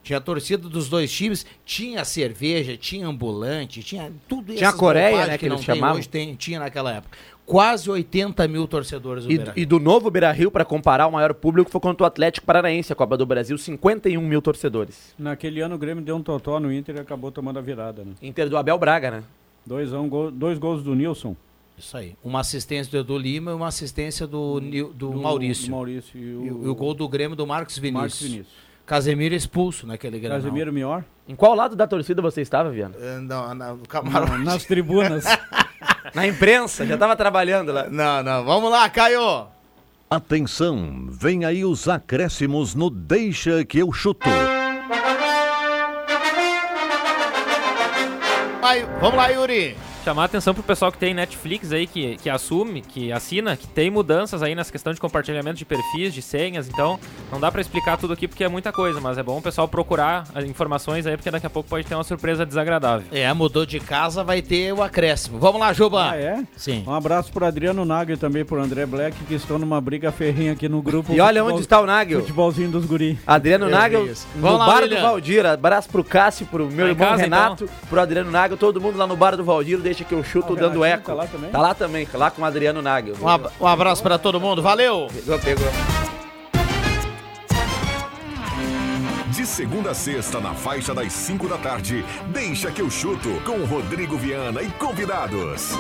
Tinha a torcida dos dois times, tinha cerveja, tinha ambulante, tinha tudo Tinha a Coreia, né, que não eles tem chamavam. hoje, tem- tinha naquela época. Quase 80 mil torcedores do E, e do novo Beira Rio, para comparar, o maior público foi contra o Atlético Paranaense, a Copa do Brasil, 51 mil torcedores. Naquele ano o Grêmio deu um totó no Inter e acabou tomando a virada, né? Inter do Abel Braga, né? Dois, um gol- dois gols do Nilson. Isso aí. Uma assistência do Edu Lima e uma assistência do, Nil- do, Maurício. do Maurício e o- E o, e o gol do Grêmio do Marcos Vinícius. Marcos Vinícius. Casemiro expulso naquele Grenal. Casemiro Mior? Em qual lado da torcida você estava, Viana? Não, não, Na- nas tribunas. (laughs) Na imprensa, já estava trabalhando lá. Não, não. Vamos lá, Caio. Atenção, vem aí os acréscimos no Deixa que eu chuto. Vai, vamos lá, Yuri. Chamar a atenção pro pessoal que tem Netflix aí, que, que assume, que assina, que tem mudanças aí nessa questão de compartilhamento de perfis, de senhas, então não dá pra explicar tudo aqui porque é muita coisa, mas é bom o pessoal procurar as informações aí, porque daqui a pouco pode ter uma surpresa desagradável. É, mudou de casa, vai ter o acréscimo. Vamos lá, Juba. Ah, é? Sim. Um abraço pro Adriano Nagel e também pro André Black, que estão numa briga ferrinha aqui no grupo. E olha Futebol- onde está o Nagel. Futebolzinho dos guri. Adriano Eu Nagel, no Vamos bar William. do Valdir. Abraço pro Cássio, pro meu Tá irmão casa, Renato, pro Adriano Nagel, todo mundo lá no bar do Valdir, deixa que eu chuto Ah, o dando eco. tá lá também? Tá lá também, lá com o Adriano Nagel. Um, ab- um abraço pra todo mundo. Valeu. Pegou, pegou. De segunda a sexta, na faixa das 5 da tarde, deixa que eu chuto com Rodrigo Viana e convidados.